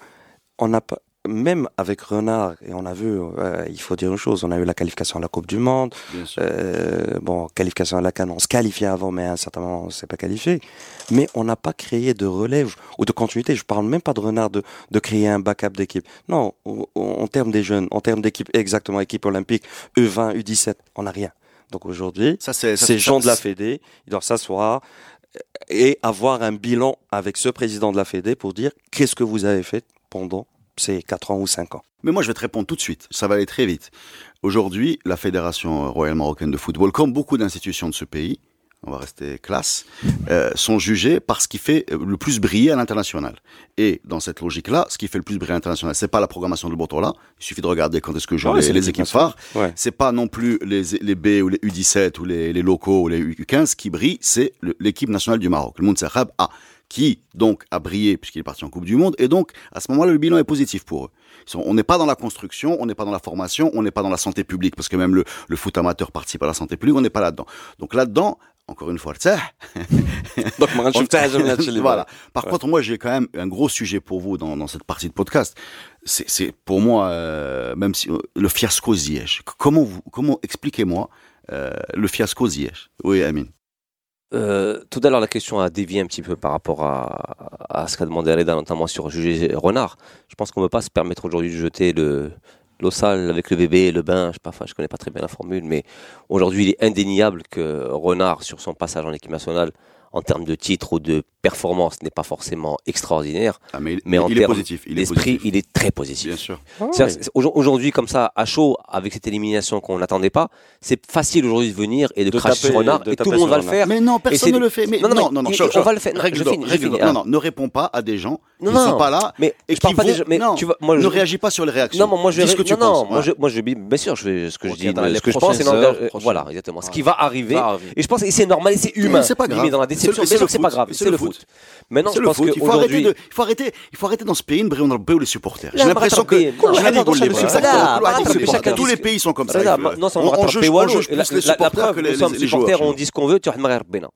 on n'a pas, même avec Renard, et on a vu, euh, il faut dire une chose, on a eu la qualification à la Coupe du Monde, euh, bon, qualification à la Cannes, on se qualifiait avant, mais à un certain moment, on s'est pas qualifié. Mais on n'a pas créé de relève ou de continuité. Je parle même pas de Renard de, de créer un backup d'équipe. Non, en, termes des jeunes, en termes d'équipe, exactement, équipe olympique, E E20, U17, on n'a rien. Donc aujourd'hui, ces gens de la Fédé, ils doivent s'asseoir et avoir un bilan avec ce président de la Fédé pour dire qu'est-ce que vous avez fait pendant ces 4 ans ou 5 ans. Mais moi, je vais te répondre tout de suite. Ça va aller très vite. Aujourd'hui, la Fédération royale marocaine de football, comme beaucoup d'institutions de ce pays, on va rester classe, euh, sont jugées par ce qui fait le plus briller à l'international. Et dans cette logique-là, ce qui fait le plus briller à l'international, c'est pas la programmation de Botola. Il suffit de regarder quand est-ce que jouent Ouais, les, équipes phares. Ouais. C'est pas non plus les, les B ou les U17 ou les, les locaux ou les U15 qui brillent, c'est l'équipe nationale du Maroc, le Mounsakhab A, qui donc a brillé puisqu'il est parti en Coupe du Monde. Et donc, à ce moment-là, le bilan est positif pour eux. On n'est pas dans la construction, on n'est pas dans la formation, on n'est pas dans la santé publique, parce que même le, le foot amateur participe à la santé publique, on n'est pas là-dedans. Donc là-dedans, encore une fois, Donc, voilà. Par Ouais. contre, moi, j'ai quand même un gros sujet pour vous dans, dans cette partie de podcast. C'est, c'est pour moi, euh, même si euh, le fiasco Ziyech. Comment vous, comment expliquez-moi euh, le fiasco Ziyech Oui, Amine. Euh, tout à l'heure, la question a dévié un petit peu par rapport à, ce qu'a demandé Reda, notamment sur juger Renard. Je pense qu'on ne peut pas se permettre aujourd'hui de jeter le l'eau sale avec le bébé le bain. Je je connais pas très bien la formule, mais aujourd'hui, il est indéniable que Renard, sur son passage en équipe nationale, en termes de titre ou de performance, n'est pas forcément extraordinaire. Ah, mais il, Mais en il est termes positif. Il est L'esprit, positif. il est très positif. Bien sûr. Aujourd- Aujourd'hui, comme ça, à chaud, avec cette élimination qu'on n'attendait pas, c'est facile aujourd'hui de venir et de, De cracher taper- sur Renard et tout le monde va le faire. Mais non, Et personne ne le fait. Mais Non, non, non, non, on va le faire. Non, hein. Non, non, ne réponds pas à des gens Non, qui ne sont pas là Mais et je parle qui vont- tu moi, ne réagis pas sur les réactions. Non, mais moi je Dis ce que tu non, non, penses. moi je, moi je, bien sûr, je vais, ce que je dis, dans les ce que je pense, c'est voilà, exactement. Ce qui va arriver. Et je pense que c'est normal et c'est humain. c'est pas grave exception. Bien sûr que c'est pas grave, c'est le foot. Maintenant, je pense qu'aujourd'hui. Il faut arrêter, il faut arrêter dans ce pays de briller les supporters. J'ai l'impression que. Tous les pays sont comme ça. Non, ça on juge La preuve, les supporters, on dit ce qu'on veut, tu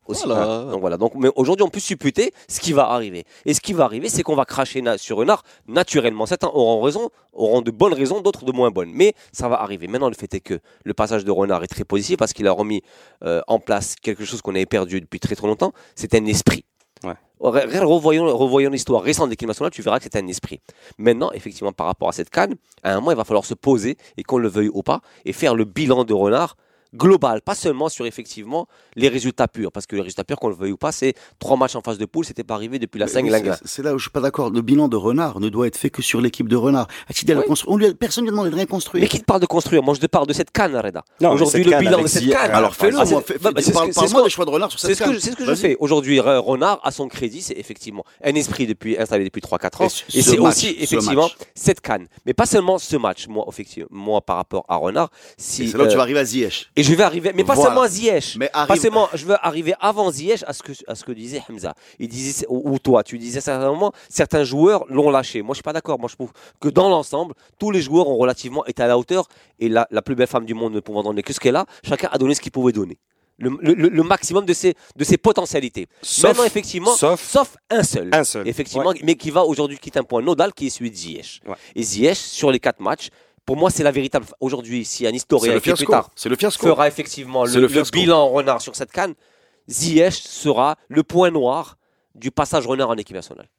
aussi. Hein. Donc voilà. Donc, mais aujourd'hui, on peut supputer ce qui va arriver. Et ce qui va arriver, c'est qu'on va cracher sur Renard naturellement. Certains auront raison, auront de bonnes raisons, d'autres de moins bonnes. Mais ça va arriver. Maintenant, le fait est que le passage de Renard est très positif parce qu'il a remis euh, en place quelque chose qu'on avait perdu depuis très trop longtemps. C'est un esprit. Ouais. Re- re- Revoyons, revoyons l'histoire récente de l'équipe nationale, tu verras que c'est un esprit. Maintenant, effectivement, par rapport à cette canne, à un moment, il va falloir se poser, et qu'on le veuille ou pas, et faire le bilan de Renard global, pas seulement sur effectivement les résultats purs, parce que les résultats purs, qu'on le veuille ou pas, c'est trois matchs en phase de poule, c'était pas arrivé depuis la Mais 5 c'est- C'est là où je suis pas d'accord. Le bilan de Renard ne doit être fait que sur l'équipe de Renard. Achidi, elle a Oui. construit- on lui a- Personne ne lui a demandé de rien construire. Mais qui te parle de construire? Moi, je te parle de cette canne, Reda. Aujourd'hui, le bilan de cette canne. Alors fais-le, Ah, c'est- moi. fais- bah, bah, Parle-moi des choix de Renard sur cette canne. c'est ce que je fais. Aujourd'hui, Re- Renard, à son crédit, c'est effectivement un esprit depuis, installé depuis 3-4 ans. Et ce- Et ce c'est match, aussi, effectivement, cette canne. Mais pas seulement ce match, moi, effectivement, moi par rapport à Renard. Si, C'est là où tu euh, vas arriver à Ziyech. Et je vais arriver, mais pas Voilà. seulement à Ziyech. Mais Pas seulement, je veux arriver avant Ziyech à ce que, à ce que disait Hamza. Il disait, ou, ou toi, tu disais certainement, certains joueurs l'ont lâché. Moi, je suis pas d'accord. Moi, je trouve que dans l'ensemble, tous les joueurs ont relativement été à la hauteur. Et la, la plus belle femme du monde ne pouvant donner que ce qu'elle a, chacun a donné ce qu'il pouvait donner. Le, le- maximum de ses, de ses potentialités. Sauf- Maintenant, effectivement, sauf- sauf un seul. Un seul. Effectivement, mais qui va aujourd'hui quitter un point nodal qui est celui de Ziyech. Ouais. Et Ziyech, sur les quatre matchs, pour moi, c'est la véritable. Aujourd'hui, si un historien le qui plus tard le fera effectivement le, le le fiasco. bilan renard sur cette canne, Ziyech sera le point noir du passage renard en équipe nationale.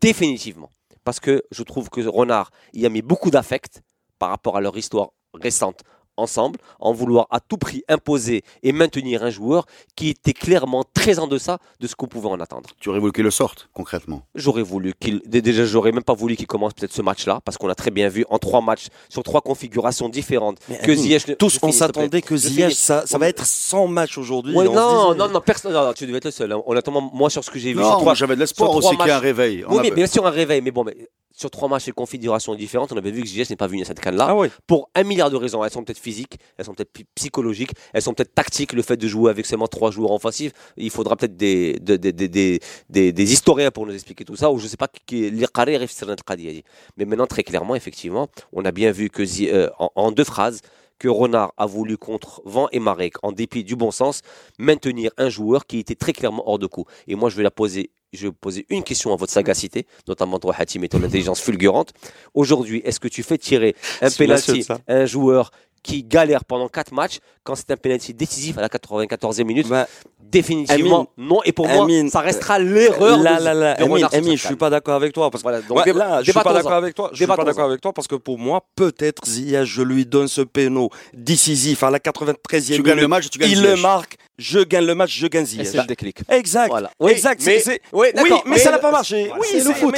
Définitivement. Parce que je trouve que Renard y a mis beaucoup d'affect par rapport à leur histoire récente ensemble, en vouloir à tout prix imposer et maintenir un joueur qui était clairement très en deçà de ce qu'on pouvait en attendre. Tu aurais voulu qu'il le sorte, concrètement? J'aurais voulu qu'il. dé- Déjà, j'aurais même pas voulu qu'il commence peut-être ce match-là, parce qu'on a très bien vu en trois matchs, sur trois configurations différentes, que Amine, Ziyech. Tous, on s'attendait que Ziyech, ça, ça va être 100 matchs aujourd'hui. Ouais, On non, disait- non, non, personne. non, tu devais être le seul. hein. Honnêtement, moi, sur ce que j'ai vu, Non, j'avais de l'espoir aussi qu'il y ait un réveil. On Oui, mais bien sûr, un réveil. Mais bon, mais sur trois matchs et configurations différentes, on avait vu que JS n'est pas venu à cette canne-là. Ah pour un milliard de raisons. Elles sont peut-être physiques, elles sont peut-être psychologiques, elles sont peut-être tactiques. Le fait de jouer avec seulement trois joueurs offensifs, il faudra peut-être des, des, des, des, des historiens pour nous expliquer tout ça. Ou je ne sais pas qui est Mais maintenant, très clairement, effectivement, on a bien vu que euh, en, deux phrases, que Renard a voulu contre vent et marée, en dépit du bon sens, maintenir un joueur qui était très clairement hors de coup. Et moi, je vais la poser je vais poser une question à votre sagacité, notamment toi, Hatim, et ton intelligence fulgurante. Aujourd'hui, est-ce que tu fais tirer un penalty à un joueur qui galère pendant 4 matchs quand c'est un penalty décisif à la 94e minute? Bah, Définitivement, non. Et pour moi, Amine, ça restera l'erreur là, là, là, Amine, Amine, je suis pas d'accord avec toi parce que Voilà, donc Ouais, déba- là, je suis pas d'accord avec toi. Je suis pas d'accord avec toi parce que pour moi, peut-être Ziyech, je lui donne ce péno décisif à la 93e Tu gagnes le minute. match, tu gagnes Il le marque, je gagne le match, je gagne Ziyech. C'est le déclic. Bah, exact. Voilà. Oui, exact. Mais, oui, oui, mais, mais ça n'a pas marché. Oui, c'est le foot,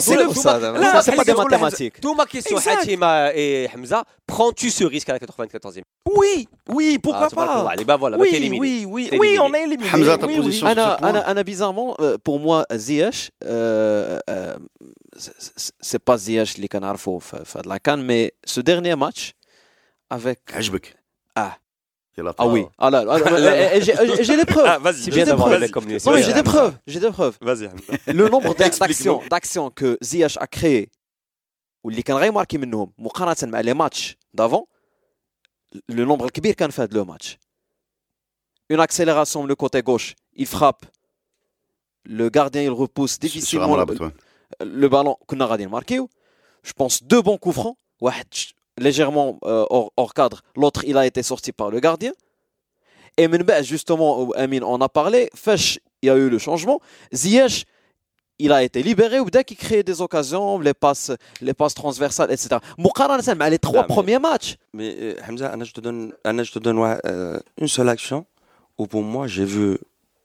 C'est le foot. Là, c'est pas des mathématiques. Tout ma question, Hatima et Hamza, prends-tu ce risque à la 94e Oui, oui, ah, pourquoi ah, pas? Allez, bah voilà, bah, oui, éliminé. Oui, oui, oui, on est éliminé. Hamza, ta position. Anna, Anna, bizarrement, euh, pour moi, Ziyech, euh, euh, c'est pas Ziyech les canards faux, la canne, mais ce dernier match avec. Hajbek. Ah. يلا Ah oui. Ah là, là, Là, euh, là. euh, j'ai euh, j'ai les preuves. Ah, vas-y, C'est J'ai bien des d'avoir un preuves. mec comme lui. Non, mais c'est j'ai bien. des preuves. J'ai des preuves. Vas-y, Hamza. Le nombre Explique-nous. d'actions d'actions que Ziyech a créé واللي كان غير ماركي منهم مقارنة مع les matchs d'avant le nombre الكبير كان في هذا le match une accélération le côté gauche il frappe le gardien il repousse sur difficilement Amrabat, le, ouais. le ballon كنا غادي نماركيو je pense deux bons coups francs واحد ش- légèrement euh, hors, cadre, l'autre il a été sorti par le gardien. Et bah, justement, euh, Amine en a parlé, Fesh, il y a eu le changement. Ziyech, il a été libéré, ou dès qu'il crée des occasions, les passes, les passes transversales, etc. les trois premiers matchs. Mais euh, Hamza, je te donne, je te donne une seule action où pour moi j'ai vu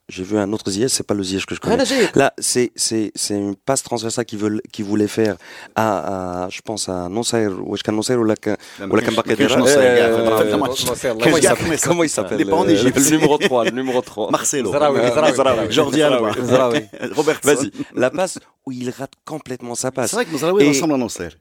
j'ai vu un autre Ziyech, c'est pas le Ziyech que je connais. Là, c'est c'est c'est une passe transversale qui veulent qui voulait faire à, à je pense à Nonsair ou est-ce Nonsair ou la ou la Comment il s'appelle Il est pas en euh, Égypte. Le numéro 3, le numéro 3. Marcelo. Euh, Jordi Alba. Robert. Vas-y. La passe où il rate complètement sa passe. C'est vrai que Nonsair ressemble à Nonsair.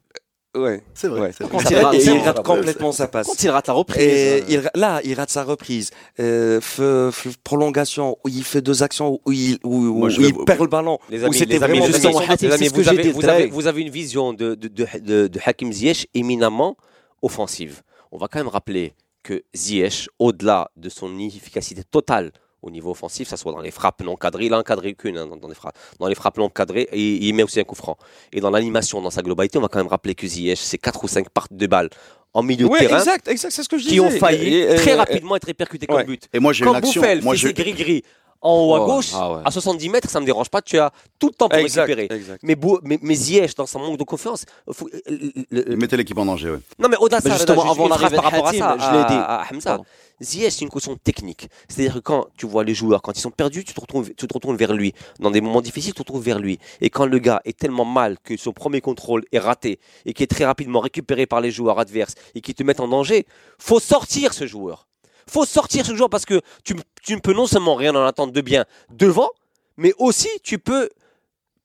Ouais. C'est vrai. Ouais. c'est vrai. Quand il rate- il complètement sa passe. quand il rate la reprise Et euh, il, ra- là, il rate sa reprise. Euh, f- f- prolongation, où il fait deux actions, où il, où, où Moi, je il vais- perd le ballon. Les amis, c'était les amis, vraiment les justement, les amis, vous, avez, dit, vous, très- avez, vous avez une vision de, de, de, de, de Hakim Ziyech éminemment offensive. On va quand même rappeler que Ziyech, au-delà de son efficacité totale au niveau offensif, ça soit dans les frappes non cadrées, il a encadré qu'une hein, dans, dans les frappes, dans les frappes non cadrées, et il met aussi un coup franc. Et dans l'animation, dans sa globalité, on va quand même rappeler que Ziyech, c'est 4 ou 5 parts de balles en milieu Ouais, de terrain exact, exact, c'est ce que je qui disais. ont failli Et- et- très et- rapidement être répercutés comme Ouais. but. Et moi, j'ai une Quand action. Bouffel Moi, fait je... ses gris-gris en haut à Oh, gauche, ah ouais. à 70 mètres, ça me dérange pas, tu as tout le temps pour Exact, récupérer. exact. Mais, Bou- mais, mais Ziyech, dans son manque de confiance, faut- le- le- Mettez l'équipe en danger, ouais. non mais au-delà de ça, justement, avant l'arrivée par rapport à ça, je l'ai dit. à Hamza. Pardon. Ziyech, c'est une question technique. C'est-à-dire que quand tu vois les joueurs, quand ils sont perdus, tu te, retrouves, tu te retournes vers lui. Dans des moments difficiles, tu te retrouves vers lui. Et quand le gars est tellement mal que son premier contrôle est raté et qui est très rapidement récupéré par les joueurs adverses et qui te mettent en danger, faut sortir ce joueur. Faut sortir ce joueur parce que tu, tu ne peux non seulement rien en attendre de bien devant, mais aussi tu peux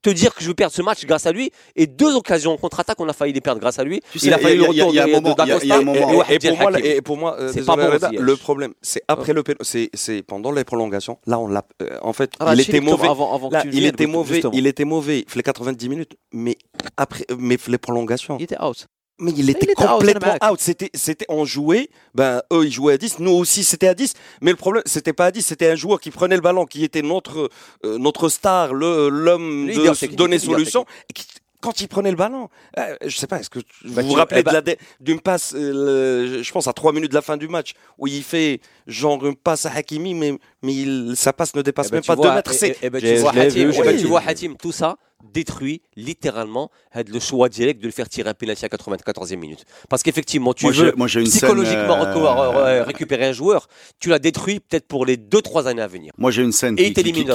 te dire que je vais perdre ce match grâce à lui. Et deux occasions en contre-attaque, on a failli les perdre grâce à lui. Tu il a sais, il y le a- il y a- retour il de- moment- de il il et Et, pour moi, euh, désolé, pas bon le problème, c'est après le c'est c'est pendant les prolongations. Là, on l'a. euh, en fait, Ah, il était mauvais. avant- avant que Là, tu il était mauvais. Il était mauvais. Les 90 minutes, mais après, mais les prolongations. Il était out. Mais il était il était out, complètement out. C'était, c'était, on jouait, ben, eux, ils jouaient à 10, nous aussi, c'était à 10. Mais le problème, c'était pas à 10, c'était un joueur qui prenait le ballon, qui était notre, euh, notre star, le, l'homme de donner solution. Et qui- quand il prenait le ballon, euh, je sais pas, est-ce que Bah, vous vous rappelez eh ben- de la dé- d'une passe, euh, le- je pense à 3 minutes de la fin du match, où il fait genre une passe à Hakimi, mais, mais il- sa passe ne dépasse Eh ben, même pas vois, 2 mètres. C'est, eh, ben, tu vois Hatim, tu vois tout ça détruit littéralement euh, le choix direct de le faire tirer un penalty à 94e minute. Parce qu'effectivement, tu Moi, veux moi, psychologiquement scène, euh, euh, récupérer un joueur, tu l'as détruit peut-être pour les 2-3 années à venir. Moi, j'ai une scène Et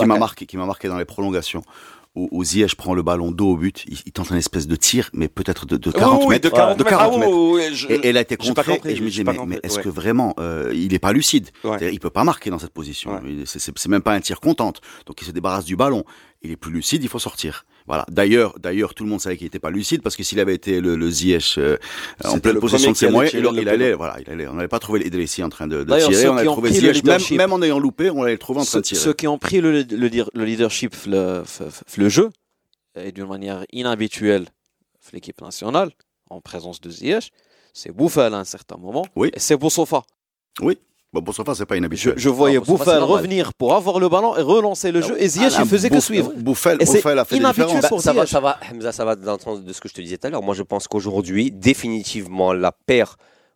m'a marqué, qui m'a marqué dans les prolongations. Où, où Ziyech prend le ballon dos au but, il, il tente un espèce de tir, mais peut-être de, de 40 Oui, oui, mètres. de 40 de 40 mètres. mètres. Ah, oui, je- Et elle a été contrée, et je me pas mais, mais est-ce ouais. que vraiment, euh, il est pas lucide Ouais. Il peut pas marquer dans cette position. Ouais. C'est même pas un tir contente. Donc il se débarrasse du ballon. Il est plus lucide, il faut sortir. Voilà. D'ailleurs, d'ailleurs, tout le monde savait qu'il était pas lucide parce que s'il avait été le, le Ziyech euh, en pleine le possession de ses moyens, il, il allait, voilà, il allait. On n'allait pas trouvé l'Idrissi en train de, tirer. On allait trouvé Ziyech, même, en ayant loupé, on allait le trouver en train Ceux, de tirer. ceux qui ont pris le, le, dire- le leadership, le jeu, et d'une manière inhabituelle, l'équipe nationale, en présence de Ziyech, c'est Bouffal à un certain moment, Oui. et c'est Boussofa. Oui. Bon, pour Sofa, c'est pas Je, inhabituel. je voyais Ah, Bouffal revenir pour avoir le ballon et relancer le jeu, et Ziyech, Ah, il faisait que suivre. Bouffel, Et c'est Bouffel a fait des inhabituel différences. Bah, pour ça va, Ziyech. ça va, Hamza, ça va dans le sens de ce que je te disais tout à l'heure. Moi, je pense qu'aujourd'hui, définitivement, la paire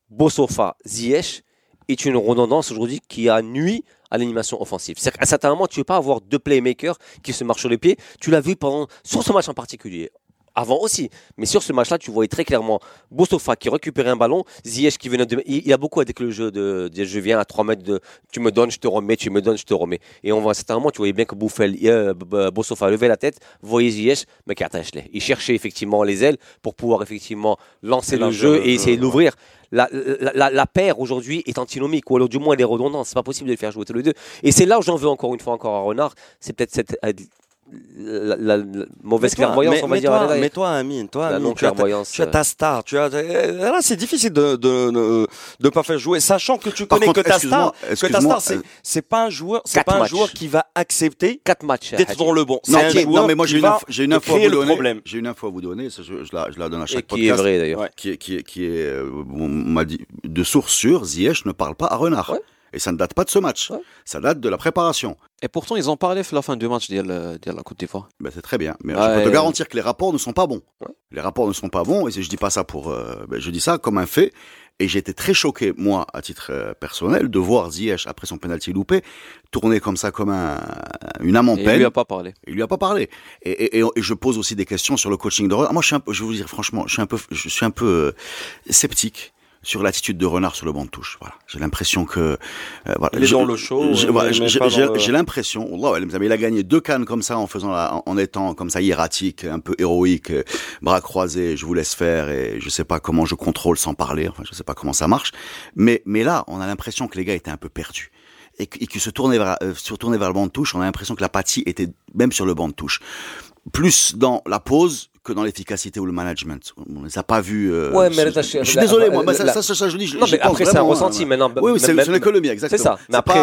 Bossofa-Ziyech est une redondance aujourd'hui qui a nuit à l'animation offensive. C'est qu'à un certain moment, tu ne veux pas avoir deux playmakers qui se marchent sur les pieds. Tu l'as vu pendant, sur ce match en particulier. Avant aussi, mais sur ce match-là, tu voyais très clairement Bossofa qui récupérait un ballon, Ziyech qui venait de. Il il a beaucoup avec le jeu de, de je viens à 3 mètres de tu me donnes, je te remets, tu me donnes, je te remets. Et on voit à un certain moment, tu voyais bien que Bouffel, euh, levait la tête, voyait Ziyech, mais. Il cherchait effectivement les ailes pour pouvoir effectivement lancer le jeu le et essayer de l'ouvrir. La, la, la, la paire aujourd'hui est antinomique, ou alors du moins elle est redondante. C'est pas possible de les faire jouer tous les deux. Et c'est là où j'en veux encore une fois encore à Renard. C'est peut-être cette la, la- la mauvaise Mais toi- clairvoyance, mais- on va mais dire. toi, mais toi, Amine, toi, Amine, non tu as ta- clairvoyance. Tu as ta star, tu as euh, là c'est difficile de de, de de pas faire jouer, sachant que tu connais contre, que ta star, que ta star c'est euh, c'est pas un joueur, c'est pas un joueur qui va accepter quatre matchs. d'être dans le bon. C'est Non, un qui- non, mais moi j'ai une, info- j'ai une info à vous le donner. problème. J'ai une info à vous donner, ça, je, je la, je la donne à Et chaque qui est podcast. vrai d'ailleurs. Ouais. Qui est, qui est, qui est, euh, on m'a dit, de source sûre, Ziyech ne parle pas à Renard. Et ça ne date pas de ce match. Ouais. Ça date de la préparation. Et pourtant, ils ont parlé à la fin du match de la Côte d'Ivoire. Ben, c'est très bien. Mais Ouais, je peux te ouais. garantir que les rapports ne sont pas bons. Ouais. Les rapports ne sont pas bons. Et je dis pas ça pour, euh, ben, je dis ça comme un fait. Et j'ai été très choqué, moi, à titre euh, personnel, de voir Ziyech, après son penalty loupé, tourner comme ça, comme un, une âme en Et il peine. lui a pas parlé. Il lui a pas parlé. Et, et, et, et je pose aussi des questions sur le coaching de Renard. Moi, je suis un peu, je vais vous dire franchement, je suis un peu, je suis un peu euh, sceptique sur l'attitude de Renard sur le banc de touche. Voilà. J'ai l'impression que, euh, voilà. Il est dans le show, j'ai- le- l'impression, il a gagné deux cannes comme ça en faisant la, en, en étant comme ça hiératique, un peu héroïque, euh, bras croisés, je vous laisse faire et je sais pas comment je contrôle sans parler. Enfin, je sais pas comment ça marche. Mais, mais là, on a l'impression que les gars étaient un peu perdus et qu'ils qu se tournaient vers, euh, se tournaient vers le banc de touche. On a l'impression que l'apathie était même sur le banc de touche. Plus dans la pause que dans l'efficacité ou le management. On les a pas vus. euh, Ouais, mais t'as- je suis désolé, moi, mais ça, la- ça, ça, ça, je dis. je- Non, mais après, c'est un ressenti euh, maintenant. Oui, oui, c'est ce n'est que le mien, C'est exactement. ça. Mais après,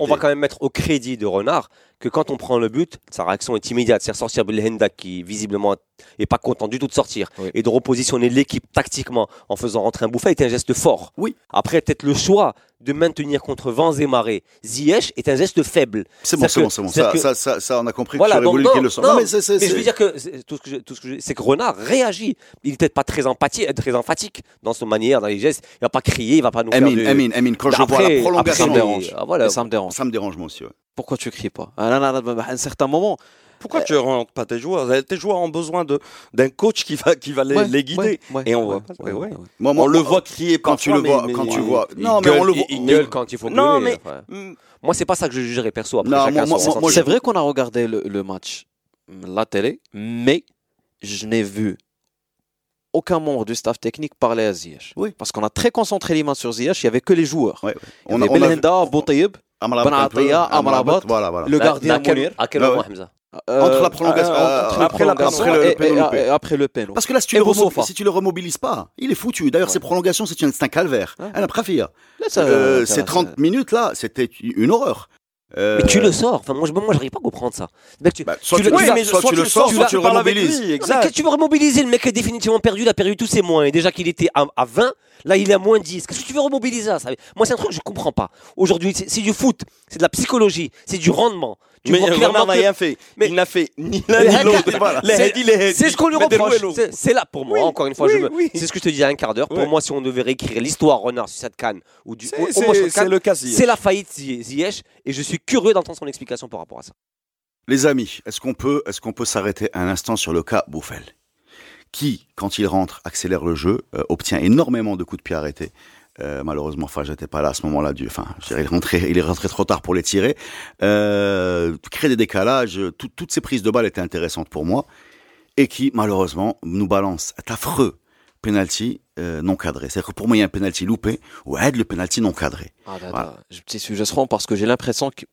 on va quand même mettre au crédit de Renard que quand on prend le but, sa réaction est immédiate. C'est ressortir Belhenda qui visiblement est pas content du tout de sortir Oui. et de repositionner l'équipe tactiquement en faisant rentrer un bouffet est un geste fort. Oui. Après, peut-être le choix de maintenir contre vents et marées Ziyech est un geste faible. C'est bon, c'est bon, c'est bon. Ça, que- ça, ça, ça, on a compris Voilà, que tu voulu qu'il le sorte. non, Non, mais c'est, c'est, Mais je veux dire que c'est- tout ce que je- tout ce que je- c'est que Renard réagit. Il n'est peut-être pas très empathique, très emphatique dans son manière, dans les gestes. Il va pas crier, il va pas nous Amine, faire de... Amine, Amine, quand je Après- vois la après, prolongation, ça me dérange. voilà. Ça me dérange. ça me dérange moi aussi. ouais. Pourquoi tu cries pas? Ah, là, là, À un certain moment, Pourquoi tu rentres pas tes joueurs? Tes joueurs ont besoin de d'un coach qui va qui va les, Ouais, les guider. ouais, ouais, Et on ouais, voit pas. ouais, ouais, ouais. ouais. Moi, On moi, le moi, voit crier quand tu le vois, mais- quand tu vois. Non, mais on le il- voit. Il gueule quand il faut gueuler. Non, mais- enfin. Mm, Moi, c'est pas ça que je jugerais perso. Après, Non, chacun moi- son moi- ressenti. moi, c'est vrai qu'on a regardé le, le match, la télé, mais je n'ai vu aucun membre du staff technique parler à Ziyech. Oui. Parce qu'on a très concentré l'image sur Ziyech, il n'y avait que les joueurs. Ouais, ouais. Il y On a, avait on a vu- Belhenda, Boutayeb, Amrabat un peu, Atia, Amrabat, Amrabat, Voilà, voilà. le gardien quel- Mounir. À quel Ouais, moment, ouais. Hamza Entre la prolongation- après la après prolongation le péno après le. Parce que là, si tu, le, si tu le remobilises pas, il est foutu. D'ailleurs, ces prolongations, c'est un, calvaire. Euh, ces ça- 30 minutes là, c'était une horreur. Euh, Mais tu le sors. Enfin, moi, je, moi, j'arrive pas à comprendre ça. Tu- bah, soit tu tu, le- tu l'as- soit tu le sors, soit tu le remobilises. Non, mais tu veux remobiliser? Le mec est définitivement perdu, il a perdu tous ses moyens. Déjà qu'il était à, à 20, là il est à moins 10. Qu'est-ce que tu veux remobiliser ça? Moi c'est un truc que je comprends pas. Aujourd'hui c'est du foot, c'est de la psychologie, c'est du rendement. Tu Mais vois clairement n'a rien fait. Mais- Il n'a fait ni l'un ni l'autre. C'est- ce qu'on lui reproche. C'est- là pour moi, Oui, encore une fois. oui, oui. C'est ce que je te dis il y a un quart d'heure. Pour Ouais. moi, si on devait réécrire l'histoire Renard sur cette canne, ou du, C'est- le cas. C'est la faillite Zi- Ziyech et je suis curieux d'entendre son explication par rapport à ça. Les amis, est-ce qu'on peut, est-ce qu'on peut s'arrêter un instant sur le cas Bouffel, qui, quand il rentre, accélère le jeu, euh, obtient énormément de coups de pied arrêtés. Euh, malheureusement, enfin, j'étais pas là à ce moment-là. Du, enfin, il est rentré, il est rentré trop tard pour les tirer. Euh, crée des décalages. tout- toutes ces prises de balles étaient intéressantes pour moi, et qui, malheureusement, nous balance un affreux penalty euh, non cadré. C'est-à-dire que pour moi, il y a un penalty loupé ou aide le penalty non cadré. Ah, Voilà. Je- seront parce que j'ai l'impression que.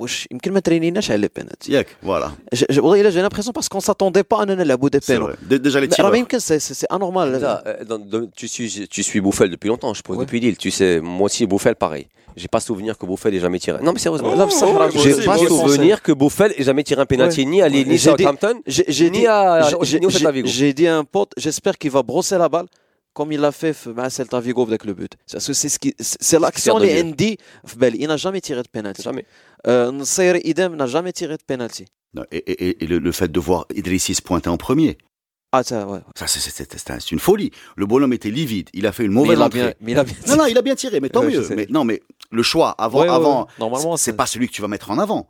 واش يمكن ما ترينيناش على البينالتي Yak, voilà. J- j- والله الا j'ai l'impression parce qu'on s'attendait pas اننا نلعبوا دي C'est بينو vrai. Dé- Déjà les Mais tireurs. راه ما يمكن سي سي انورمال Ça, euh, dans- dans- tu suis, tu suis Bouffel depuis longtemps, je pense, Ouais. depuis Lille. Tu sais, moi aussi, Bouffel, pareil. J'ai pas souvenir que Bouffel ait jamais tiré. Non, mais sérieusement. لا بصح راه J'ai aussi, pas moi aussi. souvenir que Bouffel ait jamais tiré un penalty ni à Lille, ni J'ai à dit- Southampton. J'ai j'ai Ni dit, à- j'ai- ni au j'ai- Celta Vigo. j'ai dit à un pote, j'espère qu'il va brosser la balle comme il l'a fait bah, à Celta Vigo avec le but. C'est ce qui, c'est l'action de Andy Il n'a jamais tiré de penalty. Jamais. Euh, Idem n'a jamais tiré de penalty. Et, et, le, fait de voir Idrissi pointer en premier. Ah, ça, ouais. Ça, c'est une folie. Le bonhomme était livide. Il a fait une mauvaise mais entrée. Il a bien tiré. Non, non, il a bien tiré, mais tant mieux. Mais, non, mais le choix avant, ouais, avant, normalement, c'est pas celui que tu vas mettre en avant.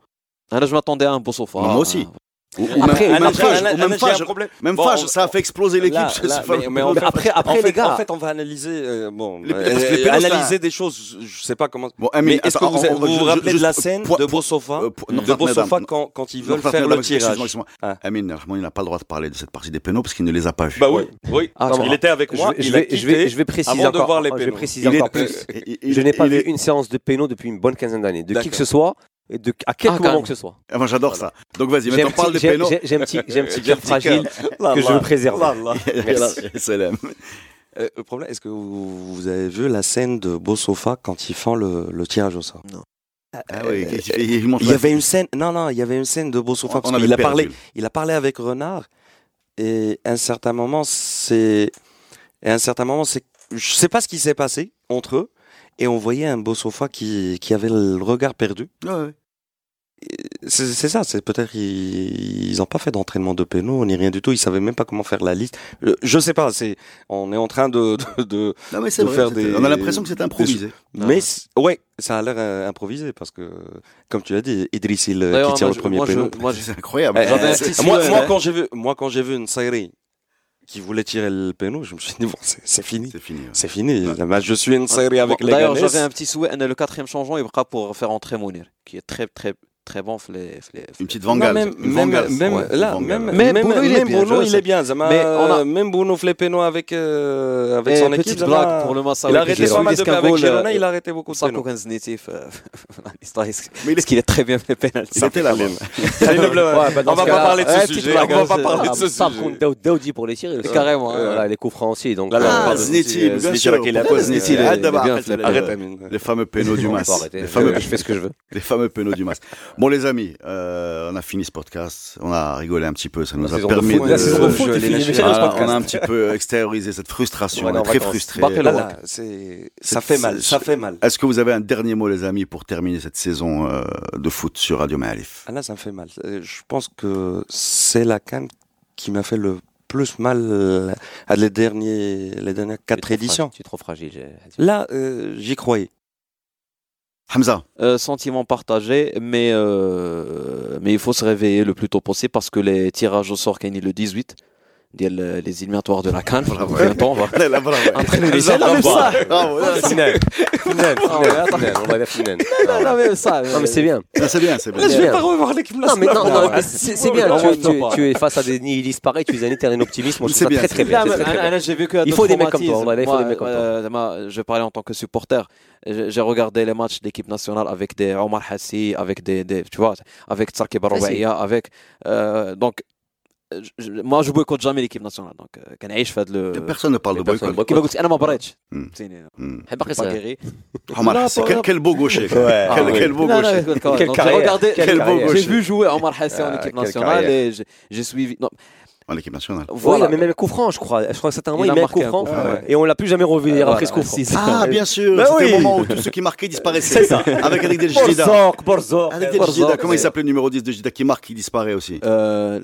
Ah, là, je m'attendais à un beau sofa. Moi aussi. Ah, ou, ou Après, même, ou même après, Fage, ou même Fage, même Bon, Fage, ça a fait exploser l'équipe. Mais, mais en fait, après- après, en fait- les gars- en fait, on va analyser, euh, bon, Les- euh, pénaux, analyser des choses. Je sais pas comment. Bon, Amine, Mais est-ce que vous, on- vous vous je- rappelez de juste la scène point- de Bossofa, euh, pour- de Bossofa quand, quand ils veulent faire le tirage. Ah. Amine, il n'a pas le droit de parler de cette partie des pénaux parce qu'il ne les a pas vus. Bah oui, oui. Ah, il était avec Je moi. vais, je vais, je vais, je préciser de encore. je vais pénaux. préciser est- encore plus. Je n'ai pas vu une séance de péno depuis une bonne quinzaine d'années, de qui que ce soit, et de à quelque Ah, moment que ce soit. Ah, moi, j'adore ça. Donc vas-y, maintenant parle petit- des pénaux. j'ai- un petit, un petit cœur un petit fragile Là, que je là, veux préserver. là, là. Merci. SLM. Euh, le problème, est-ce que vous, vous avez vu la scène de Bossofa quand ils font le, le tirage au sort? Ah oui, il, fait- il Il y la- avait une scène, non, non, il y avait une scène de Bossofa parce qu'il a parlé, il a parlé avec Renard et à un certain moment, c'est, et à un certain moment, c'est, je sais pas ce qui s'est passé entre eux et on voyait un Bossofa qui, qui avait le regard perdu. Ouais, ouais. C'est ça, c'est peut-être ils ils ont pas fait d'entraînement de pénaux ni rien du tout, ils savaient même pas comment faire la liste. Euh, Je sais pas, c'est on est en train de de, de- Non, mais c'est de vrai. faire des- On a l'impression que c'est improvisé. mais ouais, ça a l'air euh, improvisé parce que comme tu l'as dit, Idriss il, euh, qui tire moi, le je- premier moi, je- péno. moi, je- C'est incroyable. Euh, euh, petit moi, hein. quand j'ai vu moi quand j'ai vu une Sairi qui voulait tirer le péno, je me suis dit bon c'est fini. C'est fini. ouais. C'est fini. Le match, je suis une Sairi avec Bon, les D'ailleurs, j'avais un petit souhait. Le quatrième changeant, il sera pour faire entrer Mounir, qui est très, très, très bon les, une petite vangale. Même, même, même même même, Bruno, il est bien, il est bien Zama, mais on a... même Bruno Flepeno avec euh, avec eh, son équipe pour le il a arrêté pas de avec euh, il a arrêté beaucoup de euh, mais est-ce qu'il est très bien fait penalty il était là même bah, on va pas parler de ce sujet on va hein, pas parler de ce pour les tirs carrément hein, euh, les coups aussi les fameux pénaux du je fais ce que je veux. les fameux pénaux du Bon, les amis, euh, on a fini ce podcast. On a rigolé un petit peu. Ça nous La a de permis de. la saison de foot Voilà, on a un petit peu extériorisé cette frustration. Ouais, on est très C'est- ça fait mal, ça fait mal. Est-ce que vous avez un dernier mot, les amis, pour terminer cette saison euh, de foot sur Radio Malif Ah là, ça me fait mal. Euh, Je pense que c'est la canne qui m'a fait le plus mal à les, derniers, les dernières quatre éditions. Tu es trop fragile. Là, euh, j'y croyais. Hamza, Euh, sentiment partagé, mais, euh, mais il faut se réveiller le plus tôt possible parce que les tirages au sort gagnent le 18. ديال les éliminatoires de la CAN bientôt on va لا لا برافو entraîner les jeunes برافو. بصح برافو. لا، فنان فنان فنان فنان والله لا فنان لا لا mais ça Non mais c'est bien. لا، سي بيان سي je بيان vais pas revoir l'équipe Non mais non, non, mais c'est c'est bien. On Tu, va tu- pas. tu es face à des nihilistes pareils, tu es un éternel optimiste. Moi je C'est trouve ça bien, très très c'est bien. لا c'est très, mais très انا bien. j'ai vécu un Il faut des mecs comme toi, traumatisme. voilà, il faut des Moi, mecs comme toi. euh, moi, je vais parler en tant que supporter j'ai j'ai regardé les matchs d'équipe nationale avec des Omar Hassi avec des, des tu vois avec Tsarki Barouaïa avec euh, donc je- je- moi je boycotte jamais l'équipe nationale donc euh, كنعيش في هذا le Personne ne parle de Personne ne boycott. كيما قلت انا ما بريتش Hmm. فهمتيني Hmm. حب باقي pas صغير. guéri. Omar, لا، c'est pas- quel, quel beau gaucher. Ouais. Quel, Ah, quel beau Non, non, gaucher. écoute, quand même. Quelle Donc, j'ai carrière. regardé Quelle Quel beau carrière. gaucher. j'ai vu jouer Omar Hassi en Ah, équipe quelle nationale carrière. et j'ai- j'ai suivi non, En équipe nationale. Oui, Voilà. il a même un coup franc, je crois. Je crois que c'était un moment, Il il a met un marqué coup un franc coup franc, ouais. et on l'a plus jamais revu hier après ce coup franc. Ah, bien sûr. Bah C'était oui. le moment où tous ceux qui marquaient disparaissaient. C'est ça. Avec Eric Del Gida. Borzok, Borzok. Avec Del Gida. Borzok, Comment il c'est- s'appelait le numéro 10 de Gida qui marque, qui disparaît aussi. euh,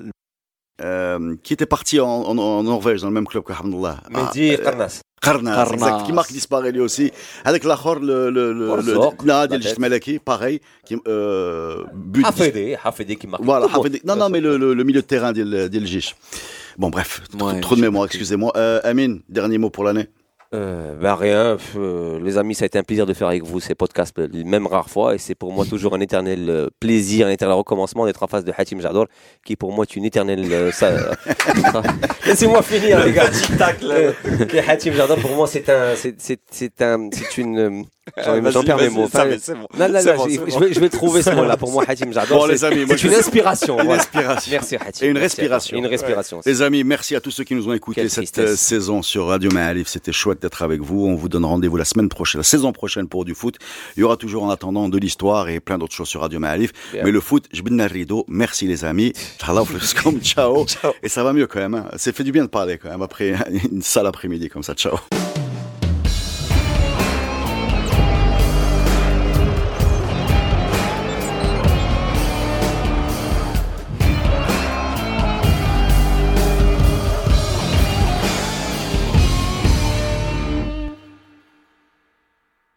euh, qui était parti en, en- en Norvège dans le même club qu'Alhamdulillah. Mehdi Karnas. Karnas, Karnas. exact, qui marque disparaît lui aussi. Avec l'Akhor, le, le, le, le, Nad la El tête. Jitmalaki, pareil, qui, euh, but. Hafede, Hafede qui marque. Voilà. Hafedi- non, non, mais le, le, le milieu de terrain d'El. Bon, bref, trop, Ouais, trop de j'ai mémoire, excusez-moi. Euh, Amine, dernier mot pour l'année. Euh, ben rien, euh, les amis, ça a été un plaisir de faire avec vous ces podcasts, euh, même rare fois, et c'est pour moi toujours un éternel euh, plaisir, un éternel recommencement d'être en face de Hatim Jador, qui pour moi est une éternelle. euh, ça- Laissez-moi finir, les gars. Euh, Hatim Jador, pour moi, c'est un, c'est, c'est, c'est un, c'est une. Euh, J'en j'en perds mes mots. Je, vais, trouver ce mot-là. Pour moi, Hatim Jador, Bon, c'est, les amis, c'est une inspiration. Une inspiration. Merci Hatim. Et une respiration. Une respiration. Les amis, merci à tous ceux qui nous ont écoutés cette euh, saison sur Radio Maalif. C'était chouette d'être avec vous. On vous donne rendez-vous la semaine prochaine, la saison prochaine pour du foot. Il y aura toujours en attendant de l'histoire et plein d'autres choses sur Radio Maalif. Mais le foot, je rideau. Merci les amis. Ciao. Ciao. Et ça va mieux quand même. hein. C'est fait du bien de parler quand même après une sale après-midi comme ça. Ciao.